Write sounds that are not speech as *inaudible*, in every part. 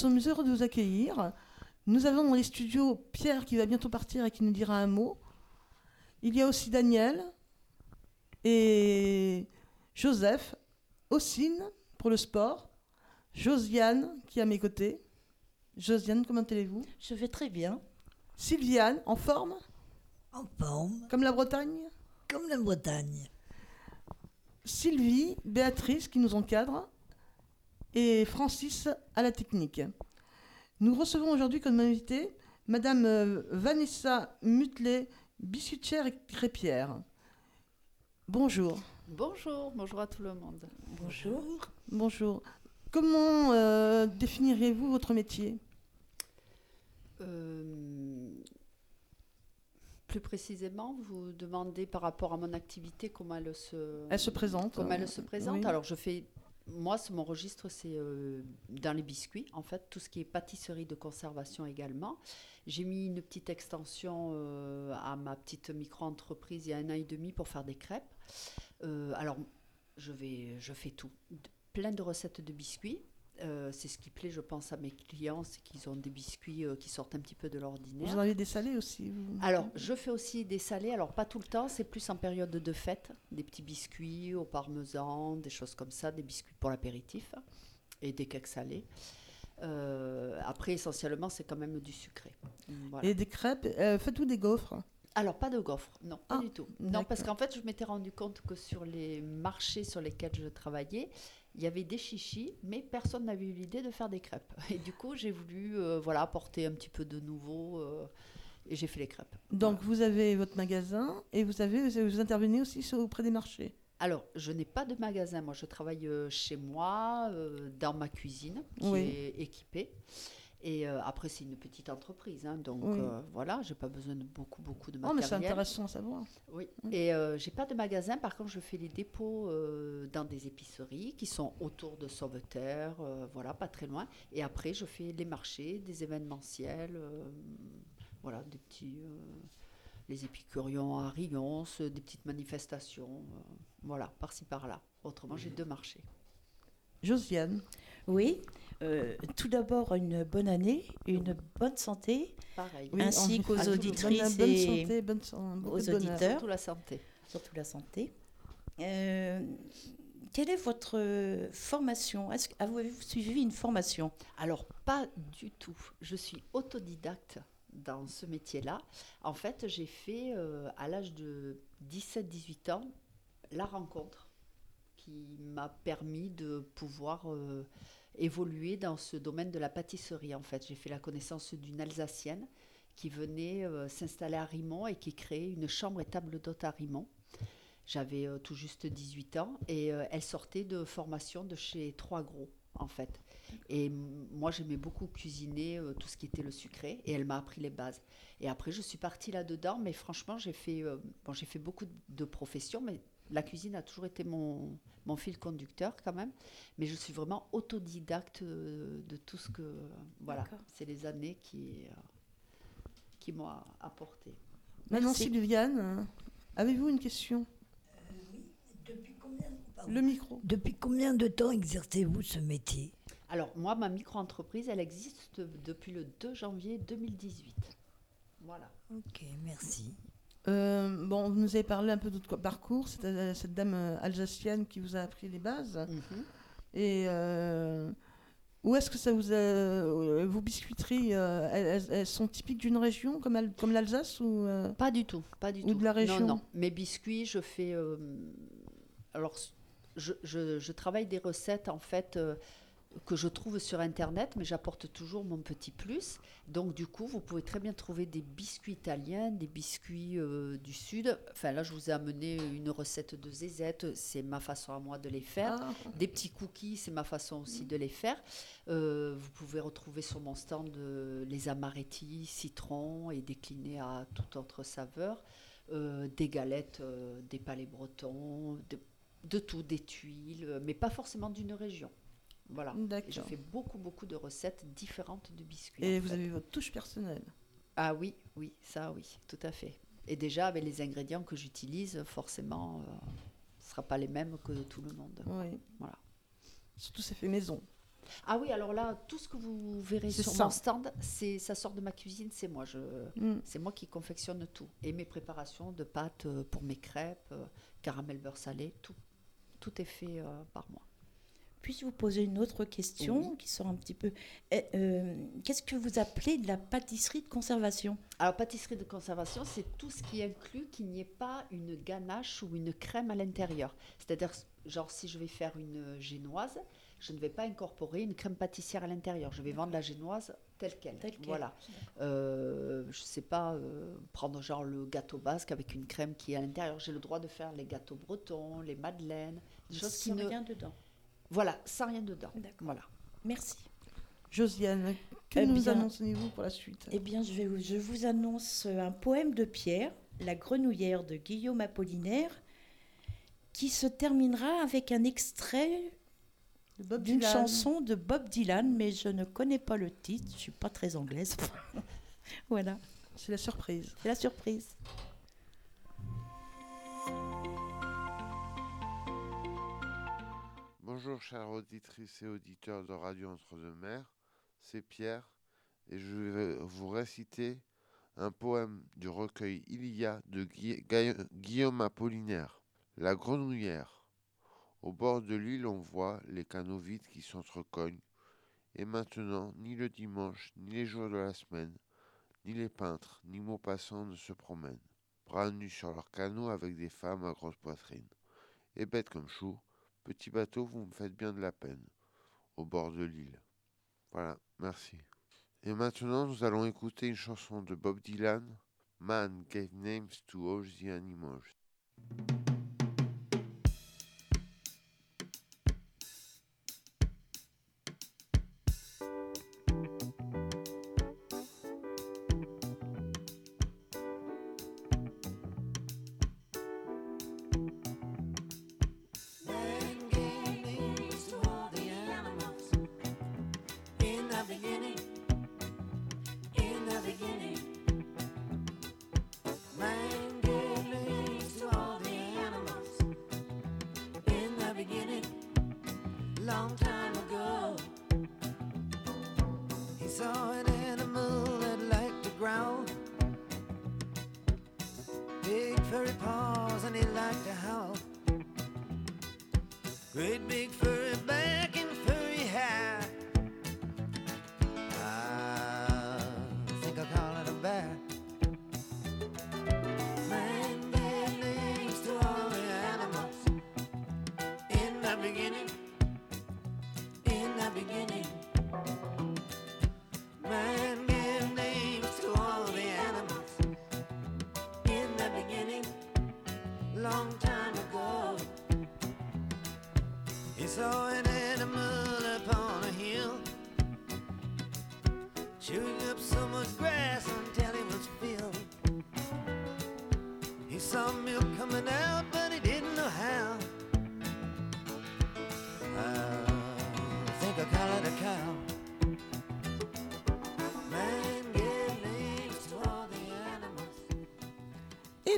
Sommes heureux de vous accueillir. Nous avons dans les studios Pierre qui va bientôt partir et qui nous dira un mot. Il y a aussi Daniel et Joseph, Ossine pour le sport, Josiane qui est à mes côtés. Josiane, comment allez-vous? Je vais très bien. Sylviane, en forme? En forme, Comme la Bretagne? Comme la Bretagne. Sylvie, Béatrice qui nous encadre et Francis à la technique. Nous recevons aujourd'hui comme invité Madame euh, Vanessa Mutlet, biscuitière et crêpière. Bonjour. Bonjour, bonjour à tout le monde. Bonjour. Bonjour. Comment euh, définiriez-vous votre métier? Euh, plus précisément, vous demandez par rapport à mon activité comment elle se, Elle se présente. comment elle se présente. Oui. Alors je fais, moi, mon registre, c'est euh, dans les biscuits, en fait, tout ce qui est pâtisserie de conservation également. J'ai mis une petite extension euh, à ma petite micro-entreprise il y a un an et demi pour faire des crêpes. Euh, alors, je, vais, je fais tout. Plein de recettes de biscuits. Euh, c'est ce qui plaît, je pense, à mes clients, c'est qu'ils ont des biscuits euh, qui sortent un petit peu de l'ordinaire. Vous en avez des salés aussi vous Alors, je fais aussi des salés, alors pas tout le temps, c'est plus en période de fête, des petits biscuits au parmesan, des choses comme ça, des biscuits pour l'apéritif et des cakes salés. Euh, après, essentiellement, c'est quand même du sucré. Voilà. Et des crêpes. Faites-vous des gaufres Alors, pas de gaufres, non, pas Ah, du tout. Non, parce qu'en fait, je m'étais rendu compte que sur les marchés sur lesquels je travaillais, il y avait des chichis, mais personne n'avait eu l'idée de faire des crêpes. Et du coup, j'ai voulu euh, voilà, apporter un petit peu de nouveau euh, et j'ai fait les crêpes. Donc vous avez votre magasin et vous avez vous intervenez aussi sur- auprès des marchés. Alors, je n'ai pas de magasin. Moi, je travaille euh, chez moi, euh, dans ma cuisine, qui Oui. est équipée. Et euh, après, c'est une petite entreprise. hein, donc, Oui. euh, voilà, j'ai pas besoin de beaucoup, beaucoup de Oh mais c'est matériel. intéressant à savoir. Oui. Et euh, j'ai pas de magasin. Par contre, je fais les dépôts euh, dans des épiceries qui sont autour de Sauveterre, euh, voilà, pas très loin. Et après, je fais les marchés, des événementiels, euh, voilà, des petits, euh, les épicurions à Rions, euh, des petites manifestations, euh, voilà, par-ci par-là. Autrement, j'ai deux marchés. Josiane. Oui. Euh, tout d'abord, une bonne année, une bonne santé Pareil. Ainsi qu'aux bonne- auditrices bonne, et santé, bonne san- beaucoup aux de bonheur. auditeurs. Surtout la santé. surtout la santé. Euh, quelle est votre formation? Est-ce Avez-vous suivi une formation? Alors, pas du tout. Je suis autodidacte dans ce métier-là. En fait, j'ai fait euh, à l'âge de 17-18 ans la rencontre qui m'a permis de pouvoir euh, évoluer dans ce domaine de la pâtisserie. En fait, j'ai fait la connaissance d'une Alsacienne qui venait euh, s'installer à Rimont et qui créait une chambre et table d'hôte à Rimont. J'avais euh, tout juste 18 ans et euh, elle sortait de formation de chez Trois Gros, en fait. Et moi, j'aimais beaucoup cuisiner tout ce qui était le sucré et elle m'a appris les bases. Et après, je suis partie là-dedans, mais franchement, j'ai fait, bon, j'ai fait beaucoup de professions, mais la cuisine a toujours été mon, mon fil conducteur quand même. Mais je suis vraiment autodidacte euh, de tout ce que. voilà, c'est les années qui, euh, qui m'ont apporté. Maintenant Merci. Sylviane, avez-vous une question? Depuis combien, pardon? Le micro. Depuis combien de temps exercez-vous ce métier? Alors, moi, ma micro-entreprise, elle existe depuis le 2 janvier 2018. Voilà. Ok, merci. Euh, bon, vous nous avez parlé un peu de votre parcours, cette, cette dame euh, alsacienne qui vous a appris les bases. Mhm. Et euh, où est-ce que ça vous a. vos biscuiteries, euh, elles, sont typiques d'une région comme, Al- comme l'Alsace ou, Pas du tout, pas du Ou tout. de la région? Non, non. Mes biscuits, je fais. alors, je, je- je travaille des recettes en fait. Que je trouve sur Internet, mais j'apporte toujours mon petit plus. Donc, du coup, vous pouvez très bien trouver des biscuits italiens, des biscuits euh, du Sud. Enfin, là, je vous ai amené une recette de zézette, c'est ma façon à moi de les faire. Ah, Des petits cookies, c'est ma façon aussi de les faire. Euh, vous pouvez retrouver sur mon stand euh, les amaretti, citron et déclinés à toute autre saveur. Des galettes, des palais bretons, de, de tout, des tuiles, mais pas forcément d'une région. Voilà. Et Je fais beaucoup, beaucoup de recettes différentes de biscuits. Et vous fait. avez votre touche personnelle. Ah oui, oui, ça oui, tout à fait. Et déjà, avec les ingrédients que j'utilise, forcément, euh, ce ne sera pas les mêmes que tout le monde. Oui. Voilà. Surtout, c'est fait maison. Ah oui, alors là, tout ce que vous verrez sur ça. mon stand, c'est ça sort de ma cuisine, c'est moi. Je, Mm. c'est moi qui confectionne tout. Et mes préparations de pâtes euh, pour mes crêpes, euh, caramel beurre salé, tout, tout est fait euh, par moi. Puis-je vous poser une autre question qui sort un petit peu. Eh, euh, Qu'est-ce que vous appelez de la pâtisserie de conservation? Alors, pâtisserie de conservation, c'est tout ce qui inclut qu'il n'y ait pas une ganache ou une crème à l'intérieur. C'est-à-dire, genre, si je vais faire une génoise, je ne vais pas incorporer une crème pâtissière à l'intérieur. Je vais vendre la génoise telle qu'elle. Telle quelle. Voilà. Euh, je ne sais pas, euh, prendre genre le gâteau basque avec une crème qui est à l'intérieur. J'ai le droit de faire les gâteaux bretons, les madeleines, des choses qui ne... rien dedans. Voilà, sans rien dedans. D'accord. Voilà. Merci. Josiane, que Eh nous annoncez-vous pour la suite? Eh bien, je, vais vous- je vous annonce un poème de Pierre, La grenouillère de Guillaume Apollinaire, qui se terminera avec un extrait De Bob d'une Dylan. chanson de Bob Dylan, mais je ne connais pas le titre, je suis pas très anglaise. *laughs* voilà, C'est la surprise. c'est la surprise. Bonjour chères auditrices et auditeurs de Radio Entre-deux-Mers, c'est Pierre et je vais vous réciter un poème du recueil Ilia de Guillaume Apollinaire. La grenouillère. Au bord de l'île on voit les canaux vides qui s'entrecognent et maintenant ni le dimanche ni les jours de la semaine ni les peintres ni Maupassant ne se promènent, bras nus sur leurs canaux avec des femmes à grosse poitrine. Et bêtes comme chou, Petit bateau, vous me faites bien de la peine, au bord de l'île. Voilà, merci. Et maintenant, nous allons écouter une chanson de Bob Dylan, Man Gave Names to All the Animals.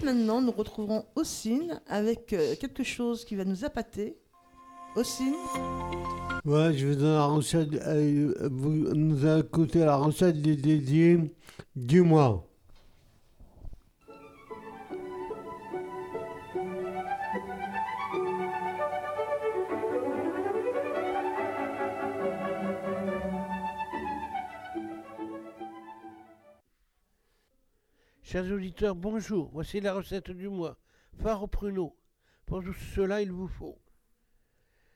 Maintenant, nous retrouverons Ossine avec euh, quelque chose qui va nous appâter. Ossine, Ouais, je vais donner la recette. euh, vous nous écouté la recette des dédiés du mois. Chers auditeurs, bonjour. Voici la recette du mois. Phare au pruneau. Pour tout cela, il vous faut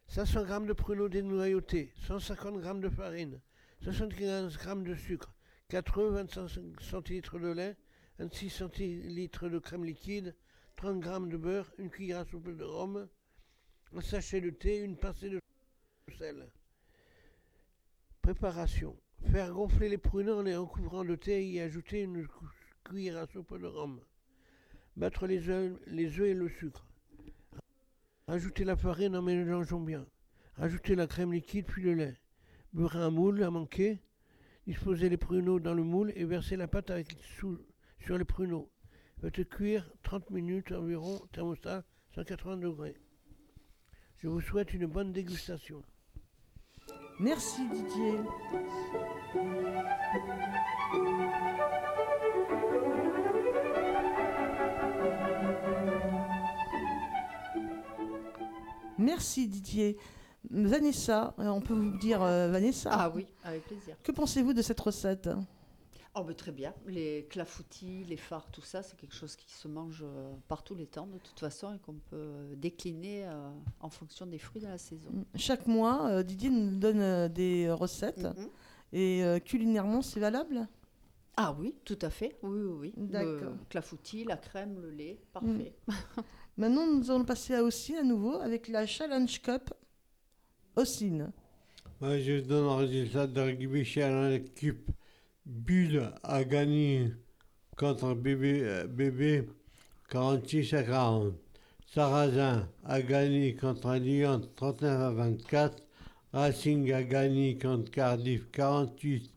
500 g de pruneaux dénoyautés, 150 g de farine, 75 g de sucre, 4 œufs, 25 centilitres de lait, 26 centilitres de crème liquide, 30 g de beurre, une cuillère à soupe de rhum, un sachet de thé, une pincée de sel. Préparation. Faire gonfler les pruneaux en les recouvrant de thé et y ajouter une cuillère à soupe de rhum. Battre les œufs, et le sucre. Rajouter la farine en mélangeant bien. Rajouter la crème liquide puis le lait. Beurrer un moule à manquer. Disposer les pruneaux dans le moule et verser la pâte avec sous- sur les pruneaux. Faites cuire 30 minutes environ, thermostat 180 degrés. Je vous souhaite une bonne dégustation. Merci Didier. Merci Didier. Vanessa, euh, on peut vous dire euh, Vanessa. Ah oui, avec plaisir. Que pensez-vous de cette recette? Oh, très bien. Les clafoutis, les phares, tout ça, c'est quelque chose qui se mange euh, par tous les temps, de toute façon, et qu'on peut décliner en fonction des fruits de la saison. Chaque mois, Didier nous donne des recettes. Mhm. Et culinairement, c'est valable? Ah oui, tout à fait. Oui, oui, oui. D'accord. Clafoutis, la crème, le lait, parfait. *laughs* Maintenant, nous allons passer à Ossine à nouveau avec la Challenge Cup Ossine. Moi, je donne un résultat de rugby Challenge Cup. Bulle a gagné contre bébé, bébé 46 à 40. Sarrazin a gagné contre Lyon 39 à 24. Racing a gagné contre Cardiff 48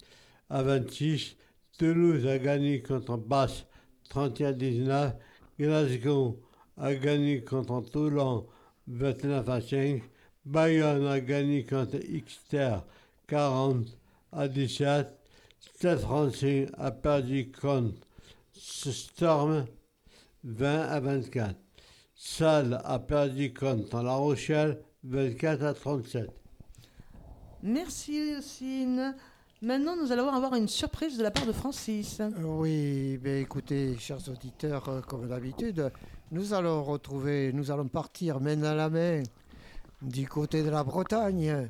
à 26. Toulouse a gagné contre Basse 31 à 19. Glasgow a gagné contre Toulon 29 à 5. Bayonne a gagné contre Exeter 40 à 17. Stade français a perdu contre Storm 20 à 24. Salle a perdu contre La Rochelle 24 à 37. Merci Ossine. Maintenant, nous allons avoir une surprise de la part de Francis. Oui, ben écoutez, chers auditeurs, euh, comme d'habitude, nous allons retrouver, nous allons partir main dans la main du côté de la Bretagne,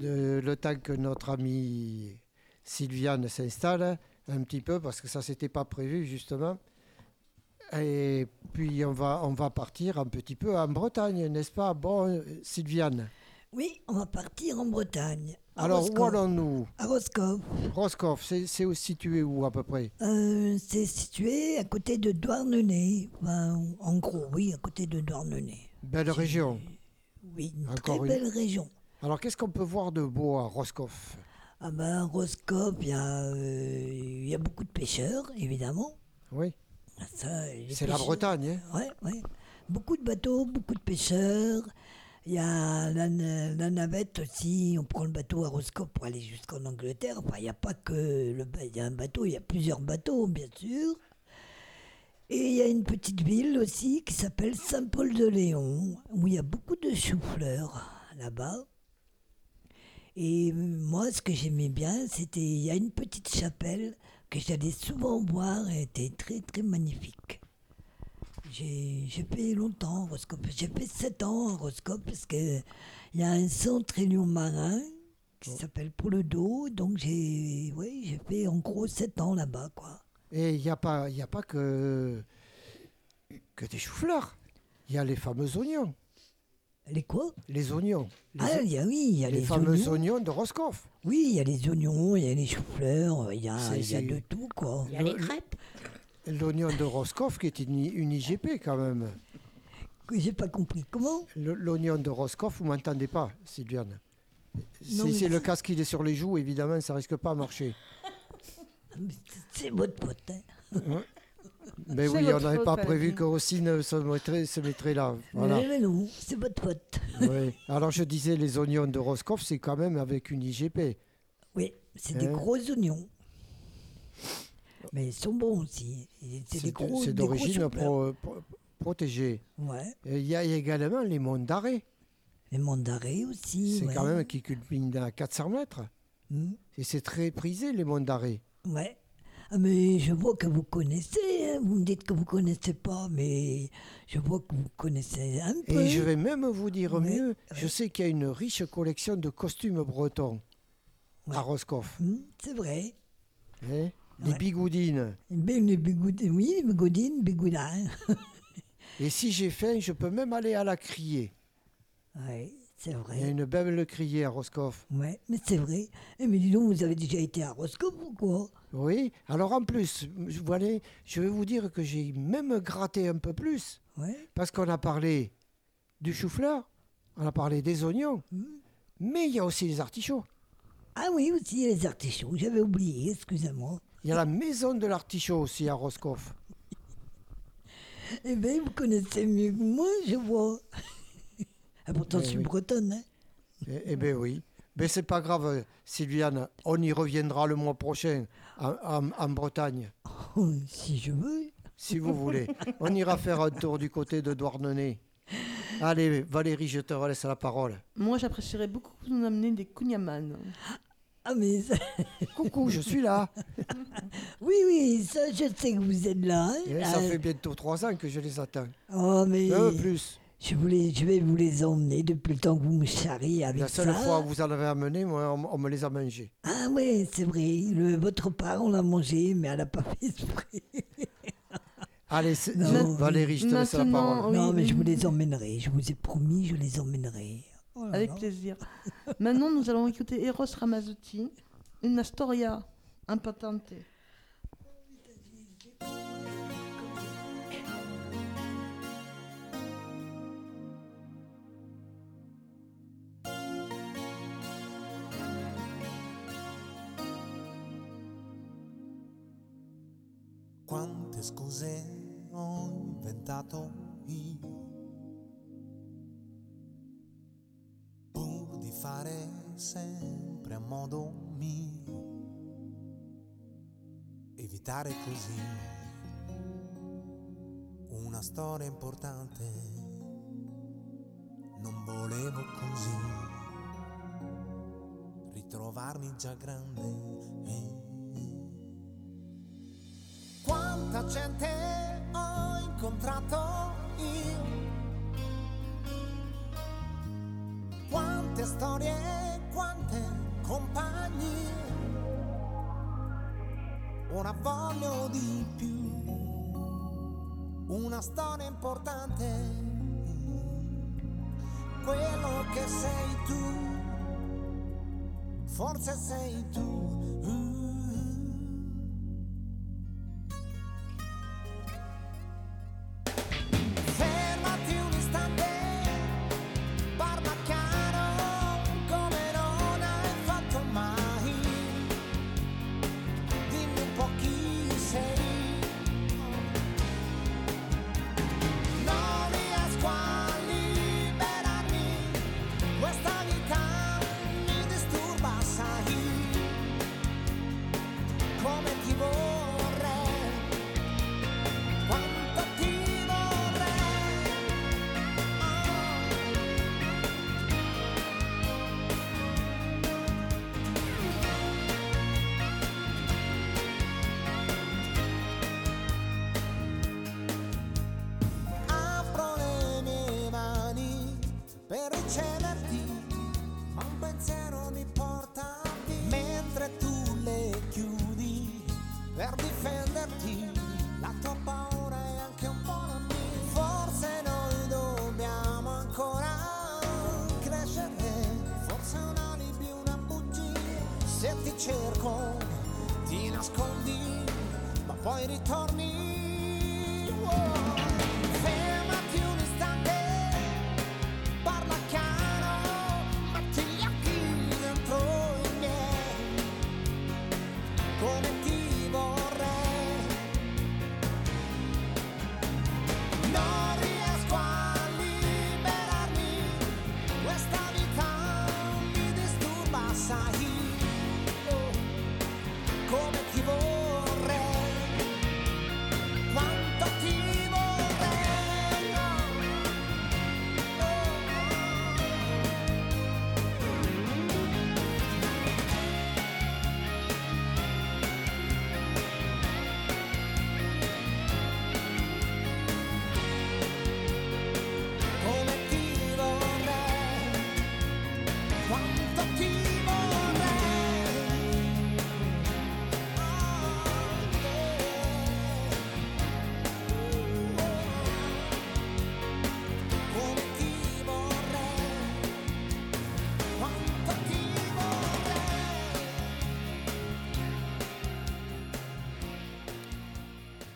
le temps que notre amie Sylviane s'installe un petit peu, parce que ça s'était pas prévu justement. Et puis on va, on va partir un petit peu en Bretagne, n'est-ce pas? Bon, Sylviane. Oui, on va partir en Bretagne. À Alors où Roscoff. allons-nous À Roscoff. Roscoff, c'est situé où à peu près Euh, c'est situé à côté de Douarnenez. Enfin, en gros, oui, à côté de Douarnenez. Belle région. Oui, une Encore très une- belle région. Alors qu'est-ce qu'on peut voir de beau à Roscoff Ah ben, Roscoff, il y, a, euh, il y a beaucoup de pêcheurs, évidemment. Oui. C'est la Bretagne, hein Ouais, ouais. Beaucoup de bateaux, beaucoup de pêcheurs. Il y a la, na- la navette aussi. On prend le bateau à Roscoff pour aller jusqu'en Angleterre. Enfin, il n'y a pas que le ba- il y a un bateau, il y a plusieurs bateaux, bien sûr. Et il y a une petite ville aussi qui s'appelle Saint-Paul-de-Léon, où il y a beaucoup de choux-fleurs là-bas. Et moi, ce que j'aimais bien, c'était il y a une petite chapelle que j'allais souvent voir et était très très magnifique. J'ai j'ai fait longtemps à Roscoff. J'ai fait 7 ans à Roscoff parce qu'il y a un centre Élion marin qui s'appelle Pour le dos. Donc j'ai ouais, j'ai fait en gros 7 ans là-bas. quoi. Et il n'y a pas, il y a pas que, que des choux-fleurs. Il y a les fameux oignons. Les quoi? Les oignons. Les, Ah, il y a, oui, il y a les les, fameux oignons. oignons de Roscoff. Oui, il y a les oignons, il y a les choux-fleurs, il y a, y a de tout, quoi. Il y a les crêpes. L'oignon de Roscoff qui est une, une IGP quand même. J'ai pas compris. Comment? L'oignon de Roscoff, vous m'entendez pas, Sylviane Non, Si c'est le casque qu'il est sur les joues, évidemment, ça risque pas à marcher. *laughs* C'est votre pote. hein. Mais C'est oui, on n'avait pas prévu que Rossine se mettrait, se mettrait là. Voilà. Mais, non, c'est votre pote. Oui. Alors je disais, les oignons de Roscoff, c'est quand même avec une IGP. Oui, c'est des Hein? gros oignons. Mais ils sont bons aussi. Et C'est des gros d'origine choux-fleurs. pro- pro- protégée. Ouais. Et Il y a également les monts d'arrêt. Les mandarins aussi. C'est ouais. quand même qui culminent à 400 mètres. Hmm, Et c'est très prisé, les monts d'arrêt. Ouais. Ah, mais je vois que vous connaissez, hein. vous me dites que vous connaissez pas, mais je vois que vous connaissez un peu. Et je vais même vous dire mieux, je sais qu'il y a une riche collection de costumes bretons à Roscoff. Hmm, C'est vrai. hein. Les Ouais. bigoudines. Ben, les bigoudines, oui, les bigoudines, bigoudins. *laughs* Et si j'ai faim, je peux même aller à la criée. Oui, c'est Il y a vrai. une belle criée à Roscoff. Ouais, mais c'est vrai. Eh, mais dis donc, vous avez déjà été à Roscoff ou quoi? Oui, alors en plus, je- vais vous dire que j'ai même gratté un peu plus. Ouais. Parce qu'on a parlé du chou-fleur, on a parlé des oignons, mais il y a aussi les artichauts. Ah oui, aussi les artichauts, j'avais oublié, excusez-moi. Il y a la maison de l'artichaut aussi à Roscoff. *laughs* Eh bien, vous connaissez mieux que moi, je vois. *laughs* Ah, pourtant, Eh je suis oui. bretonne, hein. Eh, eh bien oui. Mais c'est pas grave, Sylviane, on y reviendra le mois prochain en, en- en Bretagne, *laughs* Oh, si je veux. si vous voulez. On ira faire un tour du côté de Douarnenez. Allez, Valérie, je te relaisse la parole. Moi, j'apprécierais beaucoup que vous nous amenez des kunyaman. Ah, mais ça- *laughs* Coucou, je suis là. oui, oui, ça, je sais que vous êtes là. hein. Eh, ça Ah, fait bientôt trois ans que je les attends. Oh, mais Un peu plus. je, voulais, je vais vous les emmener depuis le temps que vous me charriez avec La seule ça. fois où vous en avez amené, moi, on, on me les a mangés. Ah oui, c'est vrai. Le, votre part, on l'a mangé, mais elle n'a pas fait exprès. *laughs* Allez, Non. Valérie, je te laisse la parole. Oui, non, mais je vous les emmènerai. Je vous ai promis, je les emmènerai. Oh là Avec là. plaisir. *laughs* Maintenant, nous allons écouter Eros Ramazzotti, une storia importante. Quante scuse ho inventato io? Fare sempre a modo mio, evitare così una storia importante. Non volevo così ritrovarmi già grande. Quanta gente ho incontrato io, quante storie, quante compagnie. Ora voglio di più, una storia importante, quello che sei tu, forse sei tu.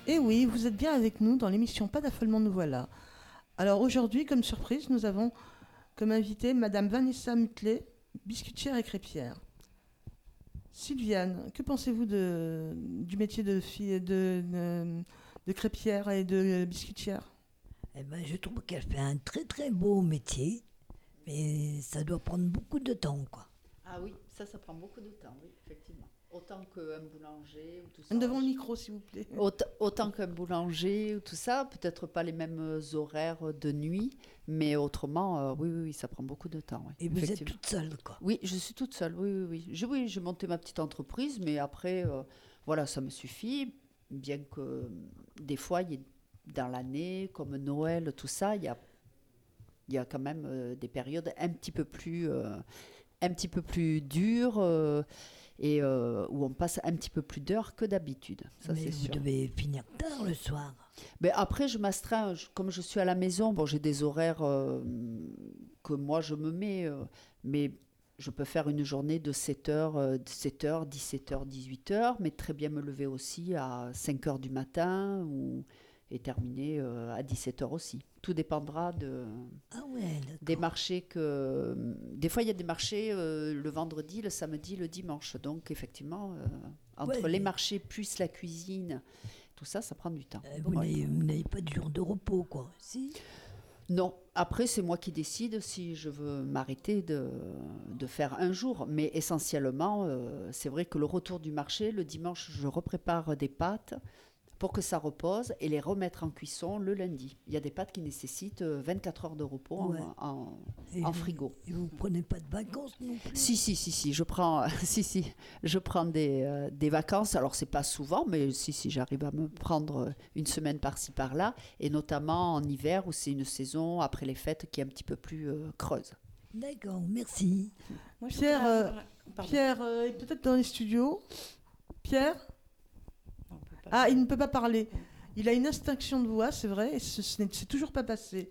Et oui, vous êtes bien avec nous dans l'émission Pas d'affolement, nous voilà. Alors aujourd'hui, comme surprise, nous avons comme invitée Madame Vanessa Mutlet, biscuitière et crêpière. Sylviane, que pensez-vous de, du métier de, fille, de, de, de crêpière et de biscuitière? Eh ben, je trouve qu'elle fait un très très beau métier, mais ça doit prendre beaucoup de temps, quoi. Ah oui, ça, ça prend beaucoup de temps, oui, effectivement. Autant qu'un boulanger ou tout ça. Devant le micro, s'il vous plaît. Autant, autant qu'un boulanger ou tout ça, peut-être pas les mêmes euh, horaires de nuit, mais autrement, euh, oui, oui, oui, ça prend beaucoup de temps. oui, Et vous êtes toute seule, quoi. Oui, je suis toute seule, oui, oui, oui. Je, oui, j'ai monté ma petite entreprise, mais après, euh, voilà, ça me suffit, bien que des fois, il y ait- dans l'année, comme Noël, tout ça, il y a, il y a quand même euh, des périodes un petit peu plus, euh, un petit peu plus dures euh, et euh, où on passe un petit peu plus d'heures que d'habitude, ça mais c'est vous sûr. devez finir tard le soir. Mais après, je m'astreins, je- comme je suis à la maison, bon, j'ai des horaires euh, que moi je me mets, euh, mais je peux faire une journée de 7h, 7h, 17h, 18h, mais très bien me lever aussi à 5h du matin ou, et terminer euh, à 17h aussi. Tout dépendra de, Ah ouais, des marchés que... Des fois, il y a des marchés euh, le vendredi, le samedi, le dimanche. Donc, effectivement, euh, entre Ouais, les mais- marchés plus la cuisine, tout ça, ça prend du temps. Euh, Vous Ouais. n'avez- pas de jour de repos, quoi. Si Non, après c'est moi qui décide si je veux m'arrêter de, de faire un jour. Mais essentiellement, euh, c'est vrai que le retour du marché, le dimanche, je reprépare des pâtes pour que ça repose et les remettre en cuisson le lundi. Il y a des pâtes qui nécessitent euh, 24 heures de repos en- Ouais. en, Et en vous- frigo. Et vous prenez pas de vacances non plus? Si, si, si, si, je prends, *laughs* si, si, je prends des, euh, des vacances. Alors, c'est pas souvent, mais si, si, j'arrive à me prendre une semaine par-ci, par-là. Et notamment en hiver, où c'est une saison après les fêtes qui est un petit peu plus euh, creuse. D'accord, merci. Moi, Pierre, euh. Pierre euh, est peut-être dans les studios. Pierre? Ah, il ne peut pas parler. Il a une extinction de voix, c'est vrai, et ce, ce n'est c'est toujours pas passé.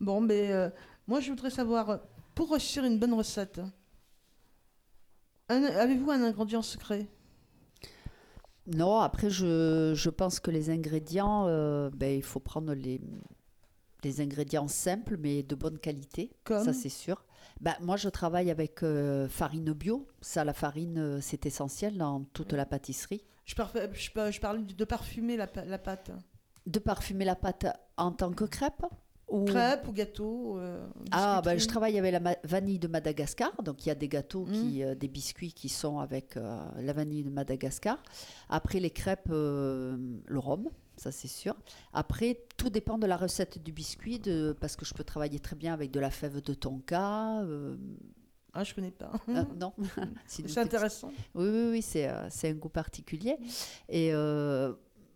Bon, mais euh, moi, je voudrais savoir, pour réussir une bonne recette, avez-vous un ingrédient secret? Non, après, je, je pense que les ingrédients, euh, ben, il faut prendre les, les ingrédients simples, mais de bonne qualité. Comme Ça, c'est sûr. Ben, moi, je travaille avec euh, farine bio. Ça, la farine, c'est essentiel dans toute la pâtisserie. Je, parfais- je, par- je parlais de parfumer la, pâte. De parfumer la pâte en tant que crêpe ou... Crêpe ou gâteau euh, Ah, ben, je travaille avec la vanille de Madagascar. Donc, il y a des gâteaux, Mm. qui, euh, des biscuits qui sont avec euh, la vanille de Madagascar. Après, les crêpes, le rhum, ça c'est sûr. Après, tout dépend de la recette du biscuit, de, parce que je peux travailler très bien avec de la fève de tonka. Ah, je connais pas. euh, non, *laughs* c'est *laughs* intéressant. Oui, oui, oui, c'est euh, un goût particulier. Et euh,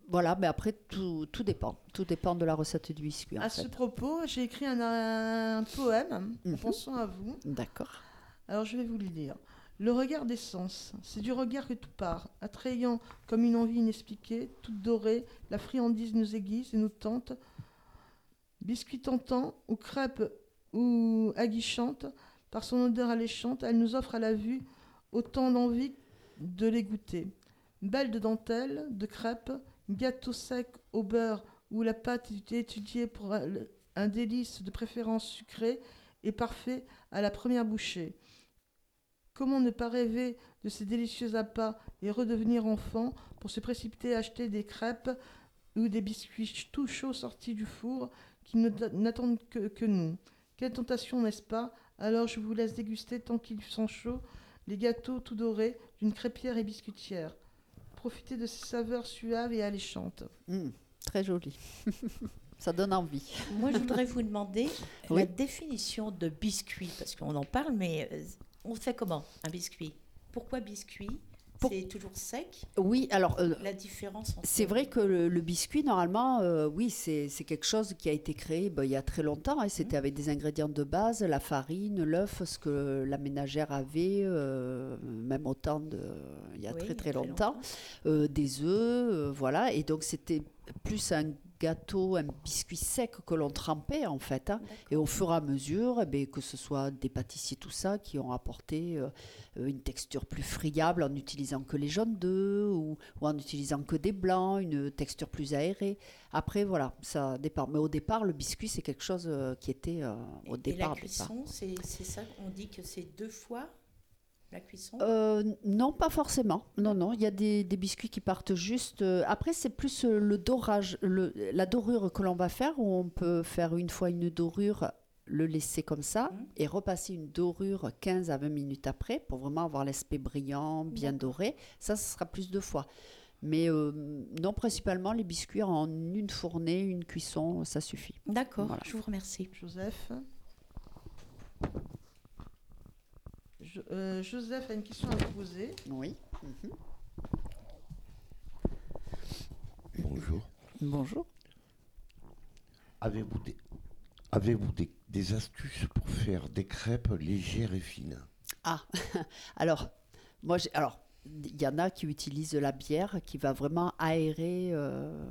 voilà, mais après, tout, tout dépend. Tout dépend de la recette du biscuit. en À ce propos, j'ai écrit un, un poème en Mhm. pensant à vous. D'accord. Alors je vais vous le lire. Le regard des sens, c'est du regard que tout part, attrayant comme une envie inexpliquée, toute dorée, la friandise nous aiguise et nous tente. Biscuit tentant, ou crêpe ou aguichante, par son odeur alléchante, elle nous offre à la vue autant d'envie de les goûter. Belle de dentelle, de crêpe, gâteau sec au beurre où la pâte est étudiée pour un délice de préférence sucré et parfait à la première bouchée. Comment ne pas rêver de ces délicieux appâts et redevenir enfant pour se précipiter à acheter des crêpes ou des biscuits tout chauds sortis du four qui n'attendent que nous? Quelle tentation, n'est-ce pas Alors je vous laisse déguster tant qu'ils sont chauds les gâteaux tout dorés d'une crêpière et biscuitière. Profitez de ces saveurs suaves et alléchantes. Mm, très joli. *laughs* ça donne envie. Moi, je voudrais vous demander Oui. la définition de biscuit, parce qu'on en parle, mais euh, on fait comment un biscuit? Pourquoi biscuit? Pour- C'est toujours sec Oui, alors euh, La différence c'est vrai que le, le biscuit, normalement, euh, oui, c'est quelque chose qui a été créé ben, il y a très longtemps. hein. C'était avec des ingrédients de base, la farine, l'œuf, ce que la ménagère avait, euh, même au temps de, il y a Oui, très très longtemps, euh, des œufs, voilà. Et donc c'était plus un gâteau, un biscuit sec que l'on trempait en fait. hein. Et au fur et à mesure, eh ben, que ce soit des pâtissiers, tout ça, qui ont apporté euh, une texture plus friable en n'utilisant que les jaunes d'œufs ou, ou en n'utilisant que des blancs, une texture plus aérée. Après, voilà, ça dépend. Mais au départ, le biscuit, c'est quelque chose euh, qui était euh, au Et départ. la départ. cuisson, c'est c'est ça On dit que c'est deux fois la cuisson? Euh, non, pas forcément. Non, non, il y a des, des biscuits qui partent juste. euh, après, c'est plus euh, le dorage, le- la dorure que l'on va faire, où on peut faire une fois une dorure, le laisser comme ça, Mhm. et repasser une dorure 15 à 20 minutes après, pour vraiment avoir l'aspect brillant, bien doré. Ça, ce sera plus de fois. Mais euh, non, principalement, les biscuits en une fournée, une cuisson, ça suffit. D'accord, Voilà. je vous remercie. Joseph. Euh, Joseph a une question à vous poser. Oui. Bonjour. Bonjour. Avez-vous des, avez-vous des, des astuces pour faire des crêpes légères et fines? Ah, *laughs* alors, moi, j'ai- alors, il y en a qui utilisent de la bière qui va vraiment aérer euh,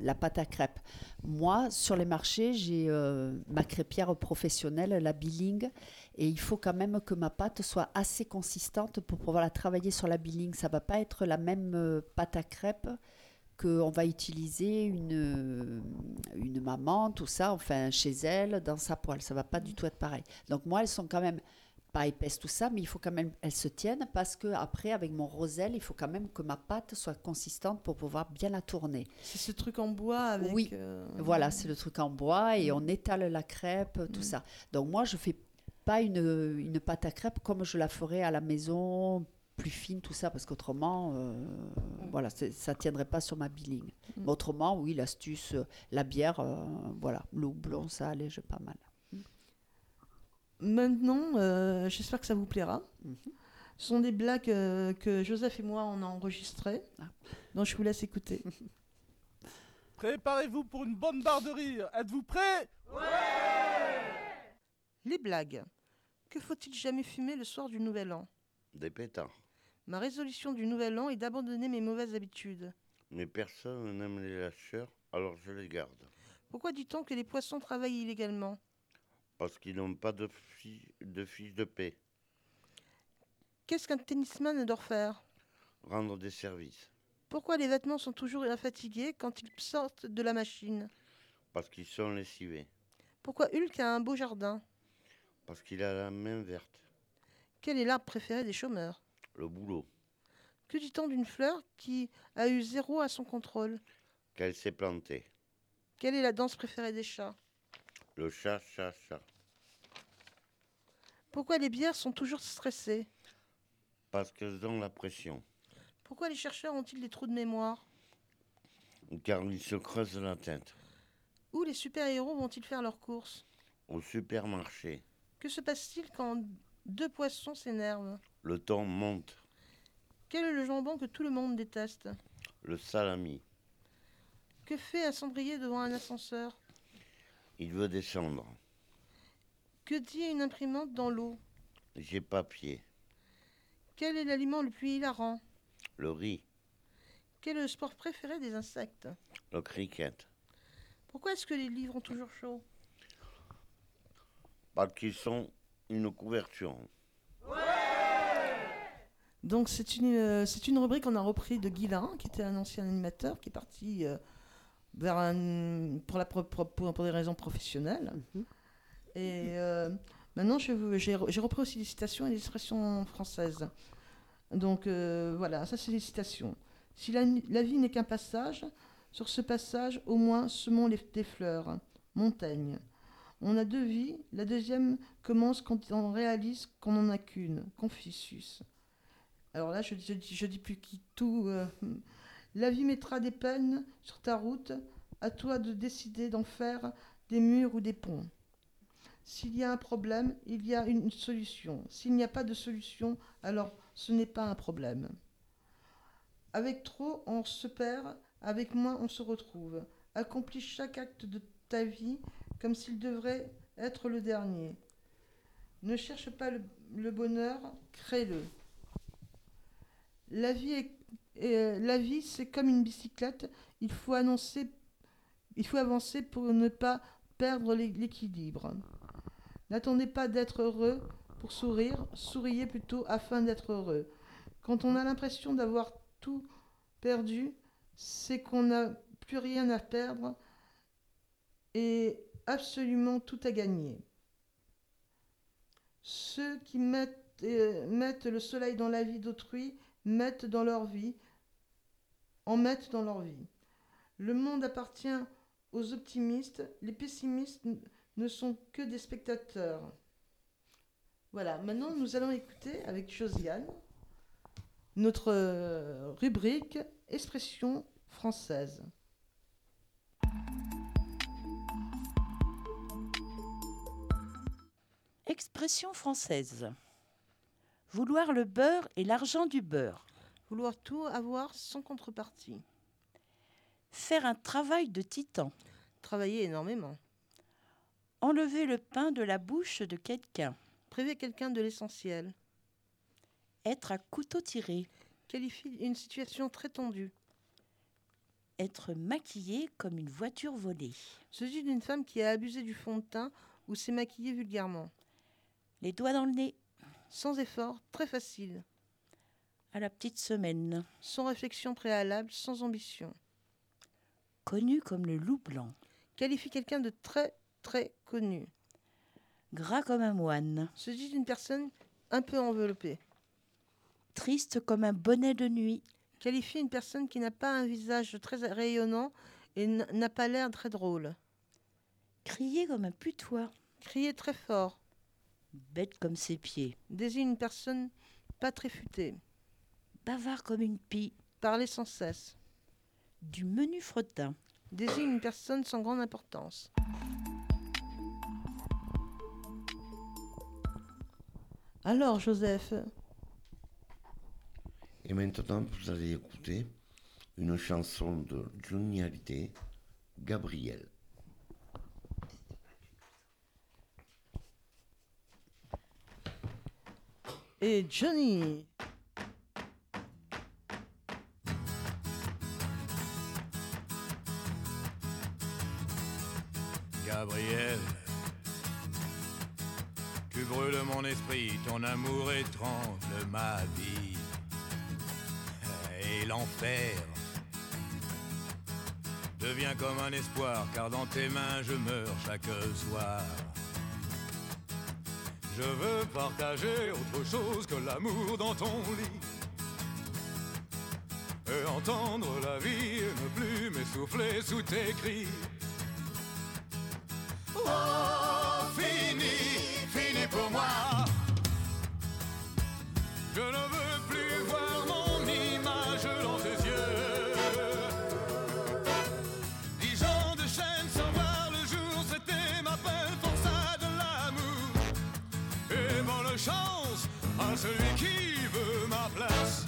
la pâte à crêpes. Moi, sur les marchés, j'ai euh, ma crêpière professionnelle, la Billing, et il faut quand même que ma pâte soit assez consistante pour pouvoir la travailler sur la Billing. Ça va pas être la même euh, pâte à crêpes qu'on va utiliser une, euh, une maman, tout ça, enfin chez elle, dans sa poêle. Ça va pas du tout être pareil. Donc moi, elles sont quand même pas épaisses tout ça, mais il faut quand même elles se tiennent parce que après avec mon roselle, il faut quand même que ma pâte soit consistante pour pouvoir bien la tourner. C'est ce truc en bois avec. Oui. euh, Voilà, c'est le truc en bois et on étale la crêpe, tout ça. Donc moi, je fais pas une, une pâte à crêpes comme je la ferais à la maison, plus fine, tout ça, parce qu'autrement, euh, voilà, c'est- ça tiendrait pas sur ma billing. Mais autrement, oui, l'astuce, euh, la bière, euh, voilà, le houblon, ça allège pas mal. Maintenant, euh, j'espère que ça vous plaira. Mhm. Ce sont des blagues euh, que Joseph et moi on a enregistrées. Ah. Donc je vous laisse écouter. *laughs* Préparez-vous pour une bonne barre de rire. Êtes-vous prêts? Les blagues. Que faut-il jamais fumer le soir du Nouvel An? Des pétards. Ma résolution du Nouvel An est d'abandonner mes mauvaises habitudes. Mais personne n'aime les lâcheurs, alors je les garde. Pourquoi dit-on que les poissons travaillent illégalement? Parce qu'ils n'ont pas de, fi- de fiche de paix. Qu'est-ce qu'un tennisman doit faire? Rendre des services. Pourquoi les vêtements sont toujours fatigués quand ils sortent de la machine? Parce qu'ils sont lessivés. Pourquoi Hulk a un beau jardin? Parce qu'il a la main verte. Quel est l'arbre préféré des chômeurs? Le boulot. Que dit-on d'une fleur qui a eu zéro à son contrôle? Qu'elle s'est plantée. Quelle est la danse préférée des chats? Le chat, chat, chat. Pourquoi les bières sont toujours stressées? Parce qu'elles ont la pression. Pourquoi les chercheurs ont-ils des trous de mémoire? Car ils se creusent la tête. Où les super-héros vont-ils faire leurs courses? Au supermarché, Que se passe-t-il quand deux poissons s'énervent? Le ton monte. Quel est le jambon que tout le monde déteste? Le salami. Que fait un cendrier devant un ascenseur? Il veut descendre. Que dit une imprimante dans l'eau? J'ai papier. Quel est l'aliment le plus hilarant? Le riz. Quel est le sport préféré des insectes? Le cricket. Pourquoi est-ce que les livres ont toujours chaud? Parce qu'ils sont une couverture. Donc c'est une, euh, c'est une rubrique qu'on a repris de Guy Larin, qui était un ancien animateur, qui est parti euh, vers un, pour, la, pro- pro- pour, pour des raisons professionnelles. Et euh, maintenant, je vous- j'ai re- j'ai repris aussi des citations et des expressions françaises. Donc euh, voilà, ça c'est des citations. Si la, la vie n'est qu'un passage, sur ce passage, au moins semons les, des fleurs. Montaigne. On a deux vies, la deuxième commence quand on réalise qu'on n'en a qu'une. Confucius. Alors là, je, je dis plus qui tout. euh, *laughs* la vie mettra des peines sur ta route. À toi de décider d'en faire des murs ou des ponts. S'il y a un problème, il y a une solution. S'il n'y a pas de solution, alors ce n'est pas un problème. Avec trop, on se perd. Avec moins, on se retrouve. Accomplis chaque acte de ta vie comme s'il devrait être le dernier. Ne cherche pas le, bonheur, crée-le. La vie, est, est- la vie, c'est comme une bicyclette. Il faut annoncer Il faut avancer pour ne pas perdre l'é- l'équilibre. N'attendez pas d'être heureux pour sourire, souriez plutôt afin d'être heureux. Quand on a l'impression d'avoir tout perdu, c'est qu'on n'a plus rien à perdre et absolument tout à gagner. Ceux qui mettent, euh, mettent le soleil dans la vie d'autrui mettent dans leur vie, en mettent dans leur vie. Le monde appartient aux optimistes, les pessimistes ne sont que des spectateurs. Voilà, maintenant nous allons écouter avec Josiane notre euh, rubrique Expression française. Expression française. Vouloir le beurre et l'argent du beurre. Vouloir tout avoir sans contrepartie. Faire un travail de titan. Travailler énormément. Enlever le pain de la bouche de quelqu'un. Priver quelqu'un de l'essentiel. Être à couteau tiré. Qualifie une situation très tendue. Être maquillé comme une voiture volée. S'agit d'une femme qui a abusé du fond de teint ou s'est maquillée vulgairement. Les doigts dans le nez. Sans effort, très facile. À la petite semaine. Sans réflexion préalable, sans ambition. Connu comme le loup blanc. Qualifie quelqu'un de très très connu. Gras comme un moine. S'agit d'une personne un peu enveloppée. Triste comme un bonnet de nuit. Qualifie une personne qui n'a pas un visage très rayonnant et n'a pas l'air très drôle. Crier comme un putois. Crier très fort. Bête comme ses pieds. Désigne une personne pas très futée. Bavard comme une pie. Parler sans cesse. Du menu fretin. Désigne une personne sans grande importance. Alors, Joseph, Et maintenant, vous allez écouter une chanson de Johnny Hallyday, Gabriel. Et Johnny. Gabriel, tu brûles mon esprit, ton amour étrangle ma vie. Et l'enfer devient comme un espoir, car dans tes mains je meurs chaque soir. Je veux partager autre chose que l'amour dans ton lit. Et entendre la vie et ne plus m'essouffler sous tes cris. Celui qui veut ma place.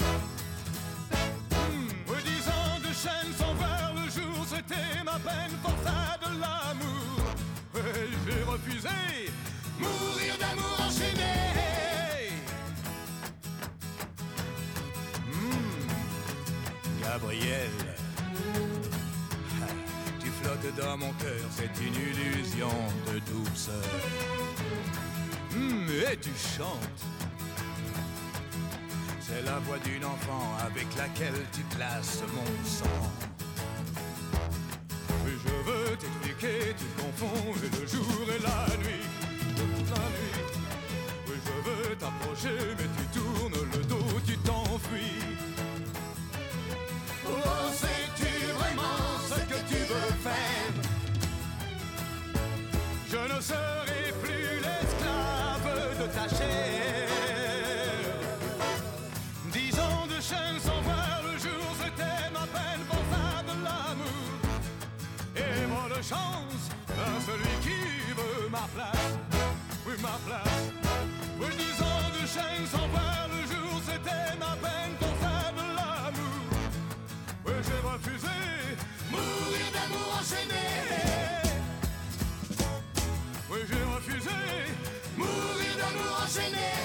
Oui, dix ans de chaîne sans voir le jour, c'était ma peine pour ça de l'amour. J'ai refusé mourir d'amour enchaîné. Hmm, Gabriel, *laughs* tu flottes dans mon cœur, c'est une illusion de douceur. Hmm, et tu chantes. C'est la voix d'une enfant avec laquelle tu classes mon sang. Oui, je veux t'expliquer, tu confonds le jour et la nuit. La nuit. Oui, je veux t'approcher, mais tu tournes le dos, tu t'enfuis. Oh, sais-tu vraiment ce que tu veux faire? Je ne serai plus l'esclave de ta chair. À celui qui veut ma place. Oui, ma place. Oui, dix ans de chaîne sans voir le jour, c'était ma peine pour ça de l'amour. Oui, j'ai refusé mourir d'amour enchaîné. Oui, j'ai refusé mourir d'amour enchaîné.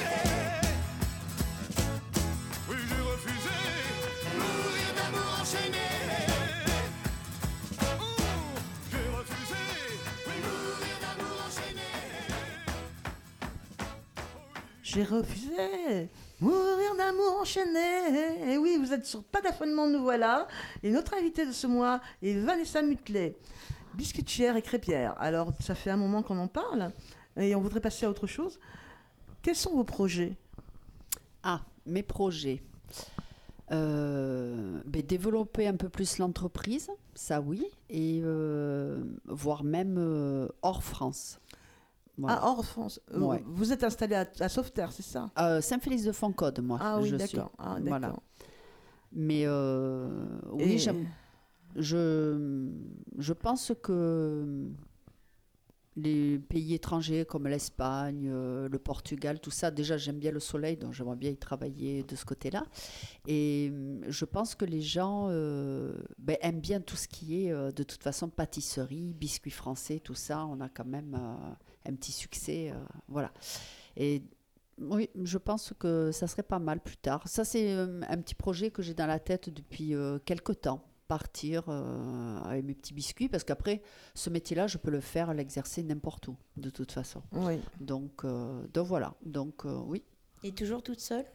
J'ai refusé. Mourir d'amour enchaîné. Et oui, vous êtes sur Pas d'affolement, nous voilà. Et notre invitée de ce mois est Vanessa Mutlet, biscuitière et crêpière. Alors, ça fait un moment qu'on en parle et on voudrait passer à autre chose. Quels sont vos projets? Ah, mes projets. Euh, ben, développer un peu plus l'entreprise, ça oui, et euh, voire même euh, hors France. Voilà. Ah, hors France. Euh, Ouais. Vous êtes installé à, à Sauveterre, c'est ça? Euh, Saint-Félix-de-Foncode, moi. Ah oui, d'accord. Ah, Voilà. d'accord. Mais euh, oui, Et- j'aime- je, je pense que les pays étrangers comme l'Espagne, le Portugal, tout ça, déjà j'aime bien le soleil, donc j'aimerais bien y travailler de ce côté-là. Et hum, je pense que les gens euh, ben, aiment bien tout ce qui est de toute façon pâtisserie, biscuits français, tout ça. On a quand même euh, un petit succès. euh, voilà. Et oui, je pense que ça serait pas mal plus tard. Ça, c'est euh, un petit projet que j'ai dans la tête depuis euh, quelque temps. Partir euh, avec mes petits biscuits, parce qu'après, ce métier-là, je peux le faire, l'exercer n'importe où, de toute façon. Oui. Donc, euh, donc voilà. Donc, euh, oui. Et toujours toute seule?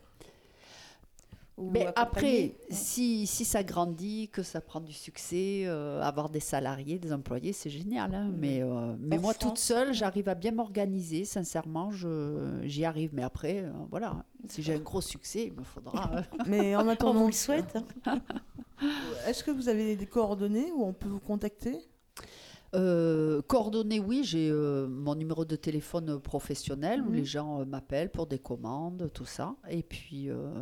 Mais après, si, si ça grandit, que ça prend du succès, euh, avoir des salariés, des employés, c'est génial. hein. Mais, euh, mais moi, toute seule, j'arrive à bien m'organiser. Sincèrement, je- j'y arrive. Mais après, euh, voilà. Si j'ai un gros succès, il me faudra. *laughs* Mais en *laughs* On attendant, vous le souhaite. *laughs* est-ce que vous avez des coordonnées où on peut vous contacter? Euh, coordonnées, oui, j'ai euh, mon numéro de téléphone professionnel où Mhm. les gens euh, m'appellent pour des commandes, tout ça. Et puis, euh,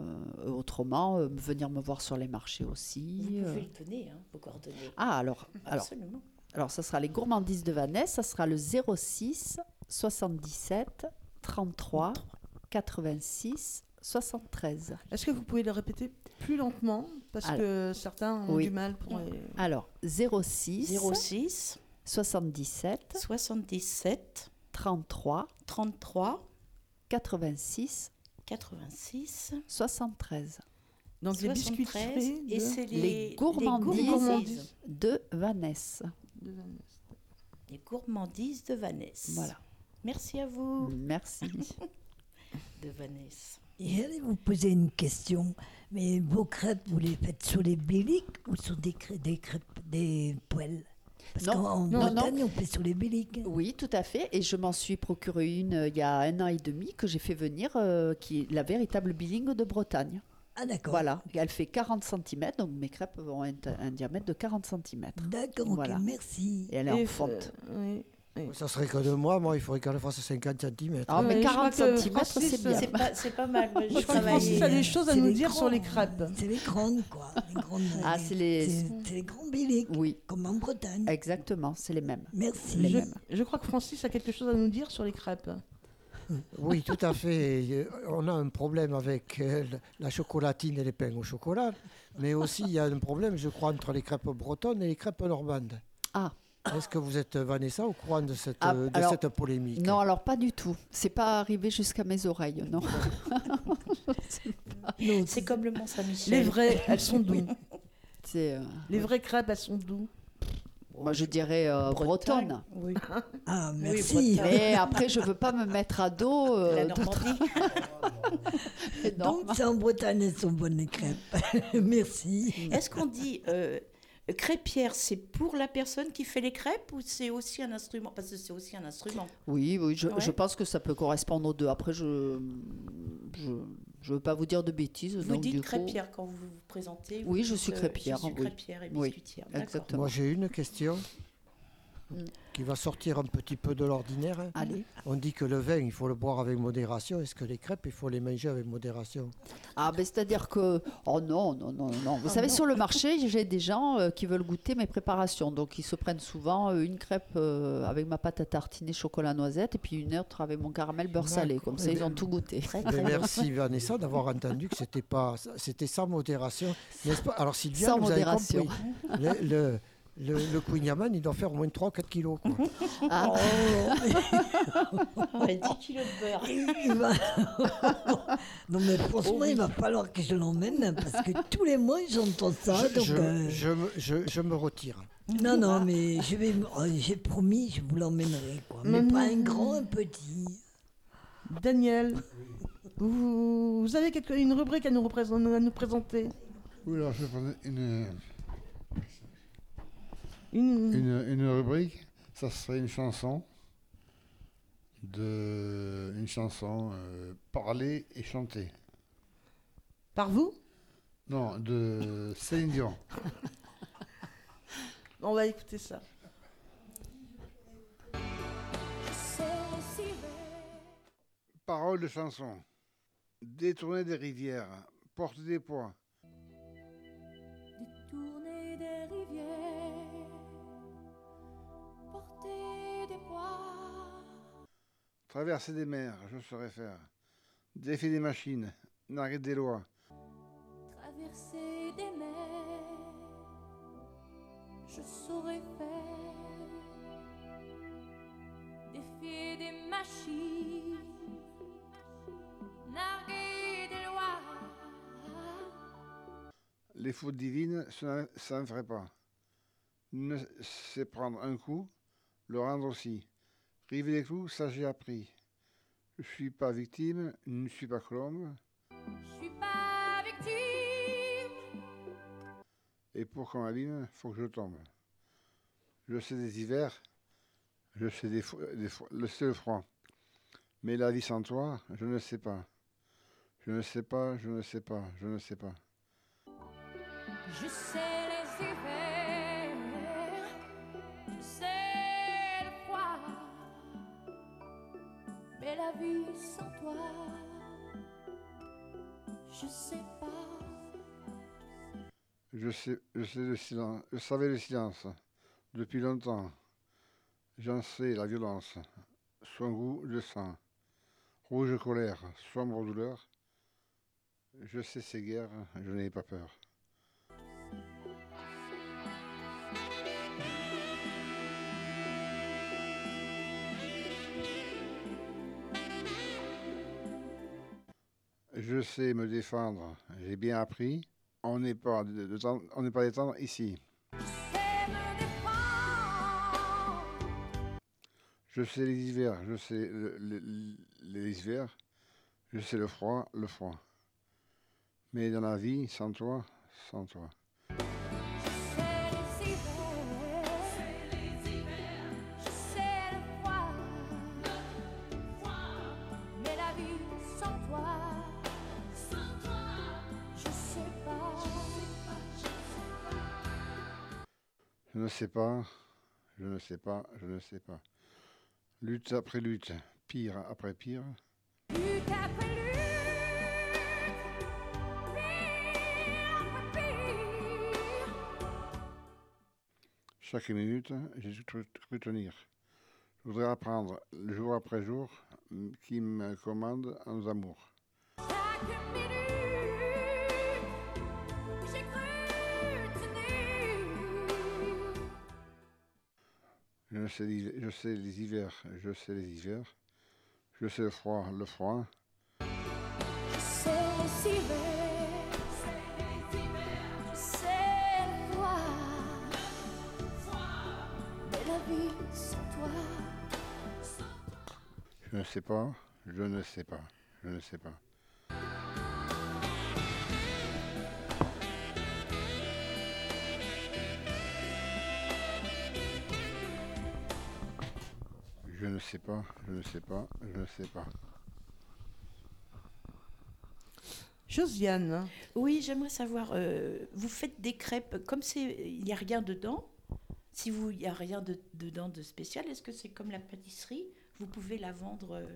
autrement, euh, venir me voir sur les marchés aussi. Vous euh. pouvez le donner, hein, vos coordonnées. Ah, alors, alors, Absolument. alors, ça sera les gourmandises de Vanessa, ça sera le 06 77 33 86 73. Est-ce que vous pouvez le répéter plus lentement? Parce Alors, que certains ont oui. du mal pour. les- Alors, 06 06 77 77 33 33 86 86 73. Donc les 73, biscuiteries et de- c'est les, Les gourmandises. gourmandises. de Vanessa. de Vanessa. Les gourmandises de Vanessa. Voilà. Merci à vous, Merci. *laughs* de Vanessa. Et j'allais vous poser une question. Mais vos crêpes, vous les faites sur les béliques ou sur des, crêpes, des crêpes, des poêles? Parce Non, qu'en non, Bretagne, on fait sur les béliques. Oui, tout à fait. Et je m'en suis procuré une euh, il y a un an et demi que j'ai fait venir, euh, qui est la véritable bilingue de Bretagne. Ah d'accord. Voilà, elle fait 40 cm, donc mes crêpes ont un, un diamètre de 40 cm. D'accord, ok, Voilà. merci. Et elle est Et, en fonte. euh, oui, oui. Ça serait que de moi, moi, il faudrait qu'elle fasse 50 cm. Ah, mais je 40 crois que cm, c'est bien. C'est pas, c'est pas mal. Je crois que Francis a des choses à nous dire sur les crêpes. C'est les grandes, quoi. Les grandes, Ah, c'est les- c'est- les grands béliques, Oui, comme en Bretagne. exactement, c'est les mêmes. Merci. Les Je, mêmes. je crois que Francis a quelque chose à nous dire sur les crêpes. *laughs* Oui, tout à fait. Euh, On a un problème avec euh, la chocolatine et les pains au chocolat, mais aussi il y a un problème, je crois, entre les crêpes bretonnes et les crêpes normandes. Ah. Est-ce que vous êtes, Vanessa, au courant de cette, Ah, euh, de alors, cette polémique Non, alors pas du tout. C'est pas arrivé jusqu'à mes oreilles, non. *laughs* Non, C'est comme le Mont Saint-Michel. Les vraies, elles sont douces. C'est, euh, Les vraies crêpes, elles sont douces. moi, je dirais euh, bretonne. Oui. *laughs* Ah, merci. Mais après, je veux pas me mettre à dos. euh, La Normandie. *laughs* Donc, c'est en Bretagne, elles sont bonnes les crêpes. merci. Est-ce qu'on dit euh, crêpière, c'est pour la personne qui fait les crêpes ou c'est aussi un instrument? Parce que c'est aussi un instrument. Oui, oui, je, Ouais. je pense que ça peut correspondre aux deux. Après, je je je veux pas vous dire de bêtises. Vous donc, du dites coup- crêpière quand vous vous présentez Oui, je suis crêpière, Je suis oui. crêpière et biscuitière. Exactement. Moi, j'ai une question Mm. qui va sortir un petit peu de l'ordinaire. hein. Allez. On dit que le vin, il faut le boire avec modération. Est-ce que les crêpes, il faut les manger avec modération? Ah, ben c'est-à-dire que. Oh non, non, non, non. Vous Ah savez, non. sur le marché, *laughs* j'ai des gens euh, qui veulent goûter mes préparations. Donc, ils se prennent souvent euh, une crêpe euh, avec ma pâte à tartiner chocolat noisette et puis une autre avec mon caramel beurre salé. Comme ça, Eh ils ont bien, tout goûté. Très, très bien. merci Vanessa d'avoir entendu que c'était pas, c'était sans modération, n'est-ce pas? Alors Sylvia, Sans vous avez modération. compris. Le, le, le, le Queen Yaman, il doit faire au moins 3-4 kilos. quoi. *laughs* Ah, Ouais, 10 kilos de beurre. Il va- *laughs* non mais franchement, il va falloir que je l'emmène hein, parce que tous les mois j'entends ça. je, donc, je, euh, je me, je- je me retire. Non, non, mais je vais, me- euh, j'ai promis, je vous l'emmènerai quoi. Mais pas un grand, un petit. Daniel, Vous, vous avez quelque- une rubrique à nous, représenter- à nous présenter? Oui, alors je vais prendre une, Une- une, une rubrique. Ça serait une chanson de une chanson euh, parlée et chantée. Par vous? Non, de Céline Dion. *laughs* On va écouter ça. Paroles de chanson. Détourner des rivières, porter des poids, Tourner des rivières, porter des poids, traverser des mers, je saurais faire. Défier des machines, narguer des lois, traverser des mers, je saurais faire. Défier des machines, narguer des lois. Les fautes divines, ça, ça ne ferait pas. Ne c'est prendre un coup, le rendre aussi. River les clous, ça j'ai appris. Je suis pas victime, ne suis pas colombe. Je suis pas victime, Et pour qu'on m'abîme, faut que je tombe. Je sais des hivers, je sais des, des le sais le froid. Mais la vie sans toi, je ne sais pas. Je ne sais pas, je ne sais pas, je ne sais pas. je sais les hivers, je sais pas. Je sais, le silence, je savais le silence depuis longtemps. J'en sais la violence, son goût de sang, rouge colère, sombre douleur. Je sais ces guerres, je n'ai pas peur. Je sais me défendre, j'ai bien appris. On n'est pas, de, on n'est pas des tendres ici. Je sais les hivers, je sais le- le- les hivers, je sais le froid, le froid. Mais dans la vie, sans toi, sans toi. Ne sais pas, je ne sais pas, je ne sais pas. Lutte après lutte, pire après pire. Lutte après lutte. Chaque minute, j'ai cru, tenir. Je voudrais apprendre, jour après jour, m- qui me commande en amours. Chaque minute, Je sais, je sais les hivers, je sais les hivers. Je sais le froid, le froid. Je sais les hivers, je sais le froid. Mais la vie sans toi, Je ne sais pas, je ne sais pas, je ne sais pas. Je ne sais pas, je ne sais pas, je ne sais pas. Josiane. Oui, j'aimerais savoir, euh, vous faites des crêpes, comme c'est, il n'y a rien dedans, si vous, il n'y a rien de- dedans de spécial, est-ce que c'est comme la pâtisserie? Vous pouvez la vendre euh,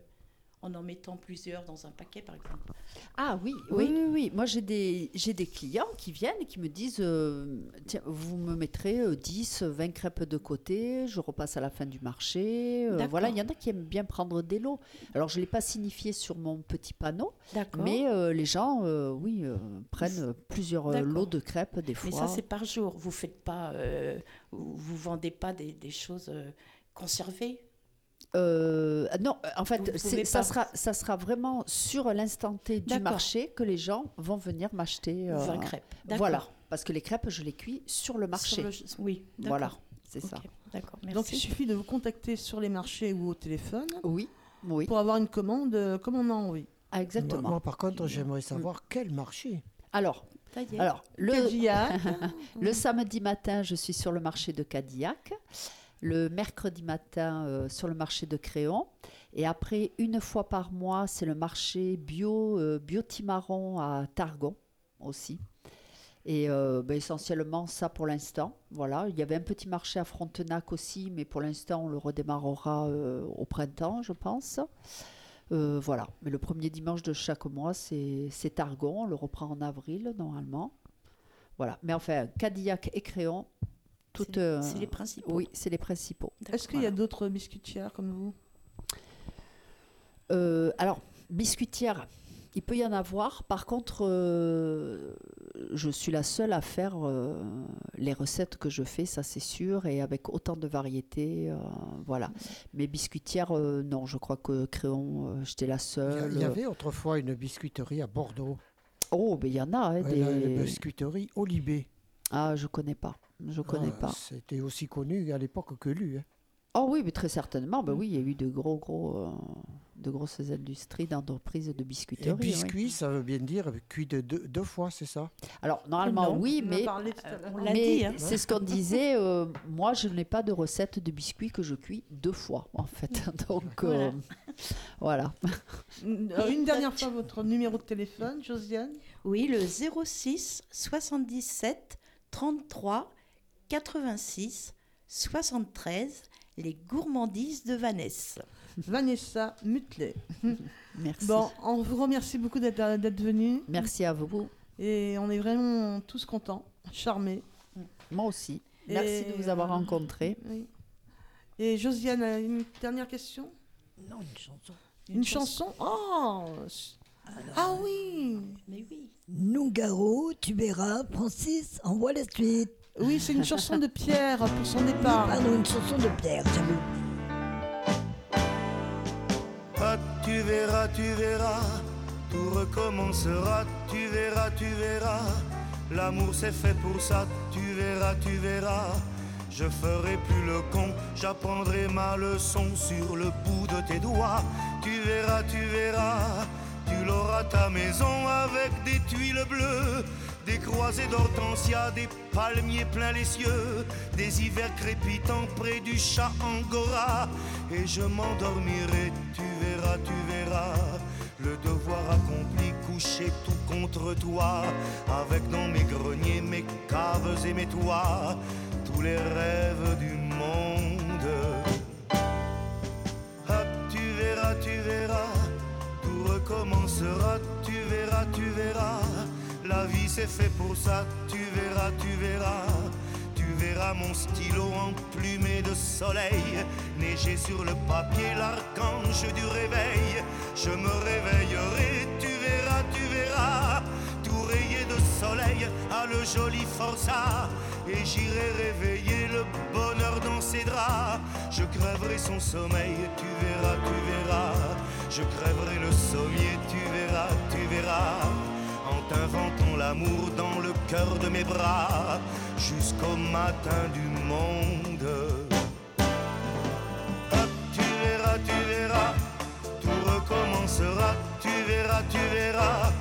en en mettant plusieurs dans un paquet, par exemple Ah oui, oui, oui, oui. Moi, j'ai des, j'ai des clients qui viennent et qui me disent euh, Tiens, vous me mettrez euh, 10, 20 crêpes de côté, je repasse à la fin du marché. Euh, voilà, il y en a qui aiment bien prendre des lots. Alors, je ne l'ai pas signifié sur mon petit panneau, mais euh, les gens, oui, prennent plusieurs lots de crêpes des fois. Mais ça, c'est par jour. Vous faites pas, vous vendez pas des, des choses conservées? Euh, non, en fait, ça, pas- sera, ça sera vraiment sur l'instant T du marché que les gens vont venir m'acheter. 20 crêpes. Voilà, parce que les crêpes, je les cuis sur le marché. le- oui, d'accord. Voilà, c'est ça. D'accord, Donc il suffit de vous contacter sur les marchés ou au téléphone oui, oui. pour avoir une commande euh, comme on a envie. Ah, exactement. Moi, moi, par contre, j'aimerais savoir quel marché. Alors, alors le, Cadillac. *laughs* le samedi matin, je suis sur le marché de Cadillac. Le mercredi matin, euh, sur le marché de Créon. Et après, une fois par mois, c'est le marché bio, euh, à Targon aussi. Et euh, ben, essentiellement ça pour l'instant. Voilà, il y avait un petit marché à Frontenac aussi, mais pour l'instant on le redémarrera euh, au printemps, je pense. Voilà, mais le premier dimanche de chaque mois, c'est c'est Targon. On le reprend en avril normalement. Voilà, mais enfin Cadillac et Créon, toutes. C'est- c'est les principaux. Oui, c'est les principaux. Est-ce qu'il y a d'autres biscuitières comme vous? Euh, alors, biscuitière, il peut y en avoir. Par contre, euh, je suis la seule à faire euh, les recettes que je fais, ça c'est sûr, et avec autant de variétés. euh, voilà. Mais biscuitière, euh, non, je crois que Créon, euh, j'étais la seule. il y avait autrefois une biscuiterie à Bordeaux. Oh, mais il y en a. hein, Ouais, la- des- La biscuiterie Olibé. Ah, je connais pas. Je connais Ah, pas. C'était aussi connu à l'époque que lui. hein. Oh oui, mais très certainement. Ben oui, il y a eu de gros, gros, euh, de grosses industries d'entreprises de Et biscuiterie. oui. biscuit, ça veut bien dire cuit de deux, deux fois, c'est ça? Alors, normalement, Non, oui, mais, l'a mais dit, hein. c'est ce qu'on disait. euh, moi, je n'ai pas de recette de biscuits que je cuis deux fois, en fait. *laughs* Donc, euh, voilà. Une euh, une dernière fois, votre numéro de téléphone, Josiane? Oui, le 06 77 33 86 73, les gourmandises de Vanessa. Vanessa Mutlet. *laughs* Merci. Bon, on vous remercie beaucoup d'être venu. Merci à vous. Et on est vraiment tous contents, charmés. Moi aussi. Merci de vous avoir euh, rencontrés. oui. Et Josiane, a une dernière question? Non, une chanson. Une, chanson? Oh Ah oui Mais oui. Nougaro, tu verras, Francis, envoie la suite. Oui, c'est une chanson de Pierre pour son départ. Pardon, une chanson de Pierre, j'avais. Ah, tu verras, tu verras, tout recommencera, tu verras, tu verras. L'amour c'est fait pour ça, tu verras, tu verras. Je ferai plus le con, j'apprendrai ma leçon sur le bout de tes doigts. Tu verras, tu verras, tu l'auras ta maison avec des tuiles bleues, des croisées d'hortensia, des palmiers pleins les cieux, des hivers crépitants près du chat angora. Et je m'endormirai, tu verras, tu verras. Le devoir accompli, couché tout contre toi, avec dans mes greniers, mes caves et mes toits, tous les rêves du monde. Ah, tu verras, tu verras, tout recommencera, tu verras, tu verras. La vie c'est fait pour ça, tu verras, tu verras. Tu verras mon stylo emplumé de soleil, neiger sur le papier l'archange du réveil. Je me réveillerai, tu verras, tu verras, tout rayé de soleil à le joli forçat. Et j'irai réveiller le bonheur dans ses draps. Je crèverai son sommeil, tu verras, tu verras. Je crèverai le sommier, tu verras, tu verras. En t'inventant l'amour dans le cœur de mes bras, jusqu'au matin du monde. Tu verras, tu verras, tout recommencera, tu verras, tu verras.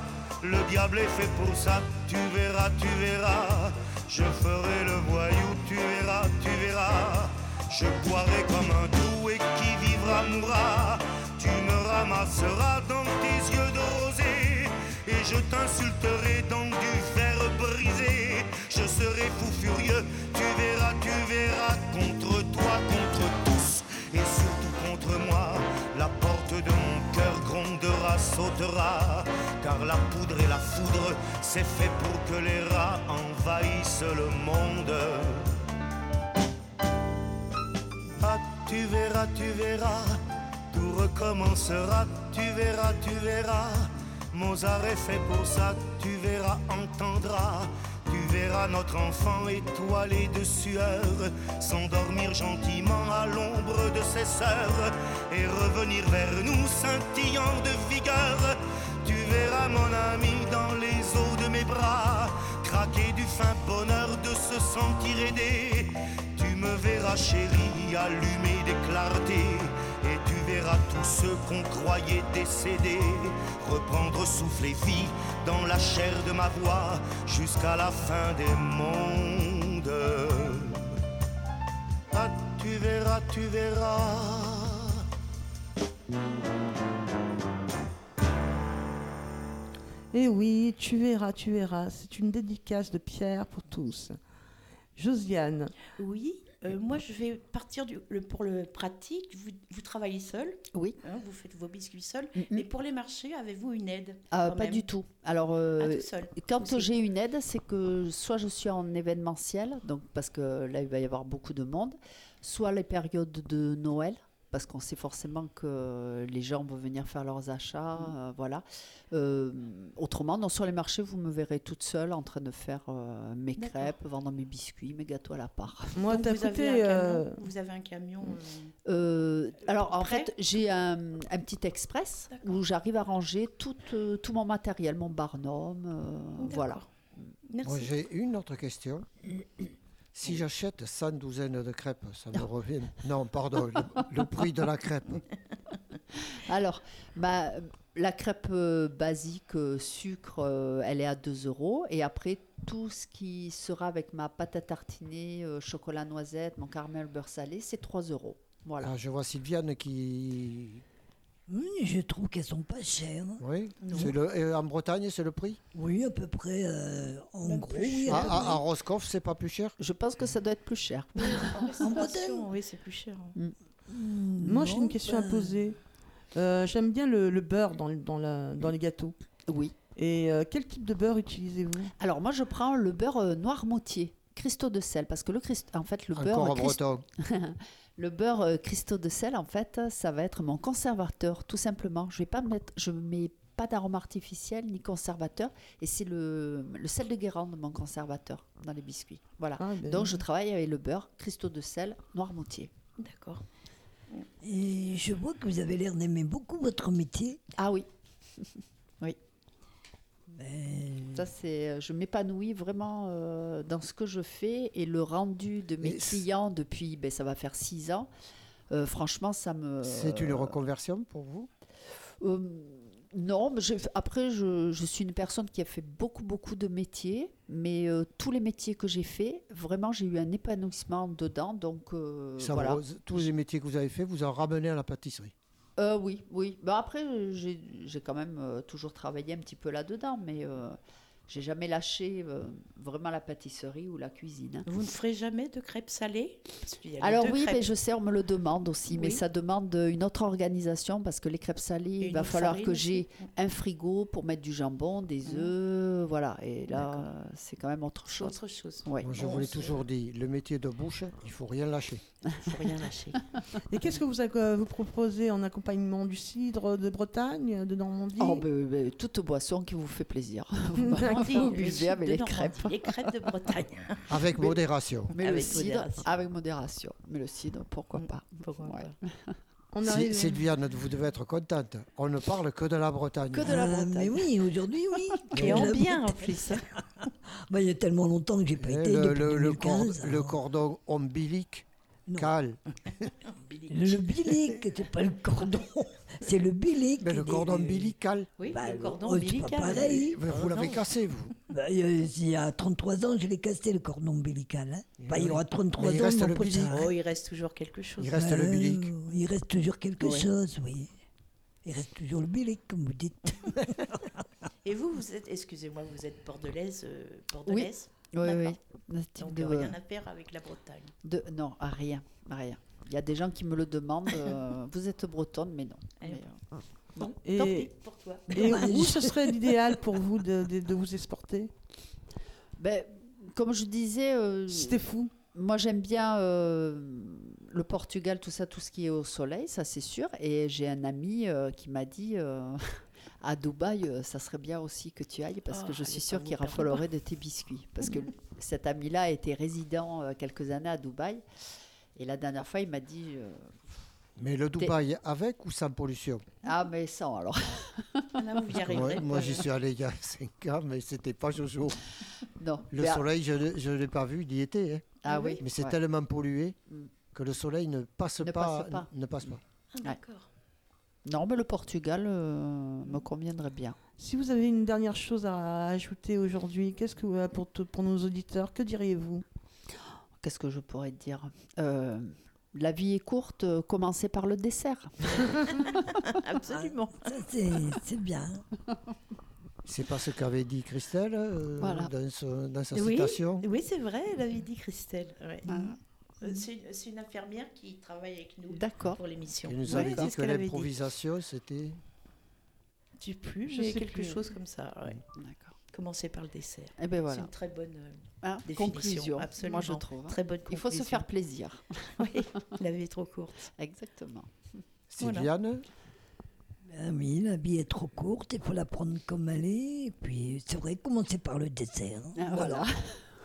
Le diable est fait pour ça, tu verras, tu verras. Je ferai le voyou, tu verras, tu verras. Je boirai comme un et qui vivra mourra. Tu me ramasseras dans tes yeux de rosée et je t'insulterai dans du fer brisé. Je serai fou furieux, tu verras, tu verras, contre toi, contre tous et surtout contre moi. La porte de mon cœur grondera, sautera, car la poudre et la foudre, c'est fait pour que les rats envahissent le monde. Ah, tu verras, tu verras, tout recommencera, tu verras, tu verras. Mozart est fait pour ça, tu verras, entendras. Tu verras notre enfant étoilé de sueur s'endormir gentiment à l'ombre de ses sœurs et revenir vers nous scintillant de vigueur. Tu verras mon ami dans les eaux de mes bras craquer du fin bonheur de se sentir aidé. Tu me verras chérie allumé des clartés verras tous ceux qu'on croyait décédés votre souffle et vie dans la chair de ma voix jusqu'à la fin des mondes. Ah, tu verras, tu verras. Et Eh oui, tu verras, tu verras. C'est une dédicace de Pierre pour tous. Josiane. Oui, euh, moi je vais partir du, le- pour le pratique. Vous, vous travaillez seul Oui. hein, vous faites vos biscuits seul. Mais pour les marchés, avez-vous une aide Ah, pas du tout. Alors, euh, Ah, tout seul quand j'ai une aide, c'est que soit je suis en événementiel, donc parce que là il va y avoir beaucoup de monde, soit les périodes de Noël, parce qu'on sait forcément que les gens vont venir faire leurs achats, Mm. euh, voilà. Euh, autrement, non, sur les marchés, vous me verrez toute seule en train de faire euh, mes crêpes, vendre mes biscuits, mes gâteaux à la part. *laughs* Moi, Donc t'as vous, avez euh, camion, vous avez un camion. euh, Euh, alors en fait, j'ai un, un petit express où j'arrive à ranger tout, euh, tout mon matériel, mon barnum, euh, voilà. Moi, j'ai une autre question. Si j'achète 100 douzaines de crêpes, ça me revient. Non, pardon, le, *laughs* le prix de la crêpe. *laughs* Alors, ma- la crêpe euh, basique euh, sucre, euh, elle est à 2 euros. Et après, tout ce qui sera avec ma pâte à tartiner, chocolat noisette, mon caramel beurre salé, c'est 3 euros. Voilà. Ah, je vois Sylviane qui. Oui, je trouve qu'elles sont pas chères. Oui. Non. c'est Le... et en Bretagne, c'est le prix? Oui, à peu près. euh, en Même gros, plus oui. À, à peu à, près. à Roscoff, c'est pas plus cher? Je pense que ça doit être plus cher. En *laughs* restauration, oui, c'est plus cher. hein. Moi, j'ai une question à poser. Euh, J'aime bien le, le beurre dans, le- dans, la, dans les gâteaux. Oui. Et euh, quel type de beurre utilisez-vous? Alors moi, je prends le beurre euh, noir motier, cristaux de sel, parce que le crist- en fait, le Encore beurre en crist- breton. *laughs* le beurre euh, cristaux de sel, en fait, ça va être mon conservateur, tout simplement. Je vais pas mettre, je mets pas d'arôme artificiel ni conservateur, et c'est le, le sel de Guérande mon conservateur dans les biscuits. Voilà. Ah, ben Donc je travaille avec le beurre cristaux de sel noir motier. D'accord. Et je vois que vous avez l'air d'aimer beaucoup votre métier. Ah oui. *laughs* oui. Ben, Ça, c'est, euh, je m'épanouis vraiment euh, dans ce que je fais et le rendu de mes Mais clients depuis, ben, ça va faire six ans. euh, franchement, ça me. C'est une reconversion pour vous? Euh, non, mais après, je, je suis une personne qui a fait beaucoup, beaucoup de métiers, mais euh, tous les métiers que j'ai faits, vraiment, j'ai eu un épanouissement dedans. Donc, euh, Ça voilà. vous- Tous les métiers que vous avez fait vous en ramené à la pâtisserie? Euh, oui, oui. Bah, après, j'ai j'ai quand même toujours travaillé un petit peu là-dedans, mais j'ai jamais lâché euh, vraiment la pâtisserie ou la cuisine. hein. Vous ne ferez jamais de crêpes salées? Parce qu'il y a les Alors oui, crêpes. mais je sais, on me le demande aussi, mais ça demande une autre organisation parce que les crêpes salées, Et il va falloir que j'ai un frigo pour mettre du jambon, des œufs, voilà. Et là, c'est quand même autre chose. Autre chose. Ouais. Moi, je vous l'ai toujours dit, le métier de bouche, il faut rien lâcher. Il faut rien lâcher. Et qu'est-ce que vous, ac- vous proposez en accompagnement du cidre de Bretagne, de Normandie? Oh, ben, ben, toute boisson qui vous fait plaisir. *laughs* vous D'accord. vous Le buvez cidre avec de les Normandie, crêpes. Les crêpes de Bretagne. *laughs* Avec Mais- modération. Mais le Avec cidre, modération. avec modération. Mais le cidre, pourquoi pas Pourquoi Ouais. *laughs* On Si- arrive- Sylviane, vous devez être contente. On ne parle que de la Bretagne. Que de la ah, Bretagne. mais oui, aujourd'hui, oui. Et en bien en plus. Bah, il y a tellement longtemps que j'ai pas Eh, été. le, depuis le- le cor- 2015, le alors. cordon ombilique, *laughs* Le bilic, c'est pas le cordon, c'est le bilic. Mais le des- cordon ombilical, Oui, Bah, le cordon oh, pas pareil. vous vous l'avez cassé, vous. Bah, euh, il y a 33 ans, je l'ai cassé le cordon ombilical. hein. Bah, il y aura 33 Mais il ans, reste le bilic. ça. Oh, il reste toujours quelque chose. Il reste le Euh, bilic. Il reste toujours quelque chose, oui. Il reste toujours le bilic, comme vous dites. *laughs* Et vous, vous êtes, excusez-moi, vous êtes bordelaise, euh, bordelaise? Oui, oui. Donc de- rien à faire avec la Bretagne. De, non, à rien, à rien. Il y a des gens qui me le demandent. euh, *laughs* vous êtes bretonne, mais non. Eh Mais, euh, Bon, Et- tant pis pour toi. Et où ce serait *laughs* l'idéal pour vous de, de- de vous exporter? Ben, comme je disais, euh, C'était fou. moi j'aime bien euh, le Portugal, tout ça, tout ce qui est au soleil, ça c'est sûr. Et j'ai un ami euh, qui m'a dit euh, *laughs* à Dubaï, euh, ça serait bien aussi que tu ailles parce Ah, que je allez suis sûre qu'il perdre. raffalerait de tes biscuits. Parce que cet ami-là été résident euh, quelques années à Dubaï. Et la dernière fois, il m'a dit euh, Mais le Dubaï avec ou sans pollution? Ah, mais sans alors. Là, vous y arriverez. Ouais, Moi, j'y suis allé il y a 5 ans, mais c'était pas Jojo. non. Le à- soleil, je ne l'ai pas vu, il y était. hein. Ah oui. Mais c'est ouais. tellement pollué Mm. que le soleil ne passe, Ne pas, passe pas. Ne passe pas. Ah, D'accord. Non, mais le Portugal euh, me conviendrait bien. Si vous avez une dernière chose à ajouter aujourd'hui, qu'est-ce que euh, pour, pour nos auditeurs, que diriez-vous? Qu'est-ce que je pourrais te dire? Euh, La vie est courte, euh, commencez par le dessert. *laughs* Absolument. Ça, c'est bien. C'est pas ce qu'avait dit Christelle euh, Voilà. dans, sa Oui, citation? oui c'est vrai, elle avait dit Christelle. ouais. Ah. C'est une, infirmière qui travaille avec nous D'accord. pour l'émission. Elle nous avait dit que l'improvisation, c'était. Tu plus, Je mais sais quelque plus. chose comme ça. Ouais. D'accord. Commencer par le dessert. Eh ben voilà. C'est une très bonne euh, définition. conclusion, Absolument. moi je trouve. hein. Très bonne Il faut se conclusion. faire plaisir. *laughs* Oui, la vie est trop courte. Exactement. Sylviane Ben oui, la vie est trop courte, il faut la prendre comme elle est. Et puis, c'est vrai, commencer par le dessert. hein. Ah, voilà.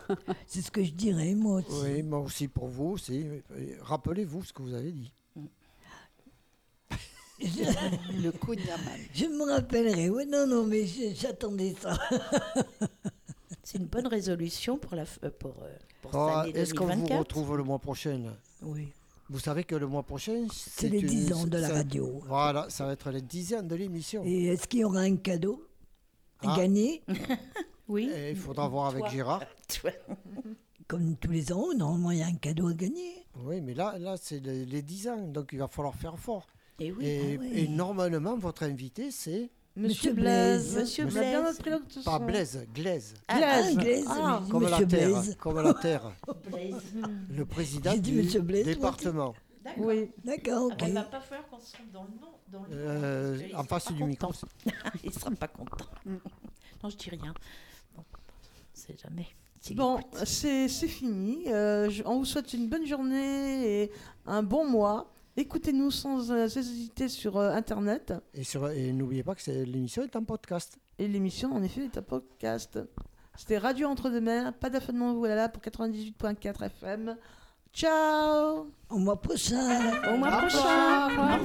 *laughs* c'est ce que je dirais, moi aussi. Oui, moi aussi pour vous aussi. Rappelez-vous ce que vous avez dit. *laughs* le Kunyaman. Je me rappellerai. Oui, non, non, mais je- j'attendais ça. *laughs* C'est une bonne résolution pour, la, euh, pour, euh, pour Ah, Est-ce qu'on vous 2024. retrouve le mois prochain? Oui. Vous savez que le mois prochain, c'est les une- 10 ans de la radio. Voilà, ça va être les 10 ans de l'émission. Et est-ce qu'il y aura un cadeau à Ah. gagner? *laughs* Oui. Et il faudra voir avec Toi. Gérard. Toi. Comme tous les ans, normalement, il y a un cadeau à gagner. Oui, mais là, là c'est les, les 10 ans, donc il va falloir faire fort. Et oui. Et, Ah oui. et normalement, votre invité, c'est. Monsieur Monsieur Blaise. Blaise. Monsieur On Blaise. ce Pas. Blaise, Glaise. Ah, Glaise. Glaise, Ah, Comme la terre. Blaise. Comme la terre. *laughs* Blaise. Le président dit du Monsieur Blaise, département. D'accord. Oui. D'accord, ok. Il va pas falloir qu'on se trompe dans le nom. Dans le nom, Euh, en face du micro. *laughs* il sera pas content. *laughs* non, je dis rien. Bon, c'est jamais. S'il Bon, c'est c'est fini. Euh, je- on vous souhaite une bonne journée et un bon mois. Écoutez-nous sans euh, hésiter sur euh, Internet. Et, sur- et n'oubliez pas que c'est- l'émission est en podcast. Et l'émission, en effet, est un podcast. C'était Radio Entre-deux-Mers. Pas d'affanement, voilà, pour 98.4 FM. Ciao Au mois prochain. Au mois prochain Au revoir.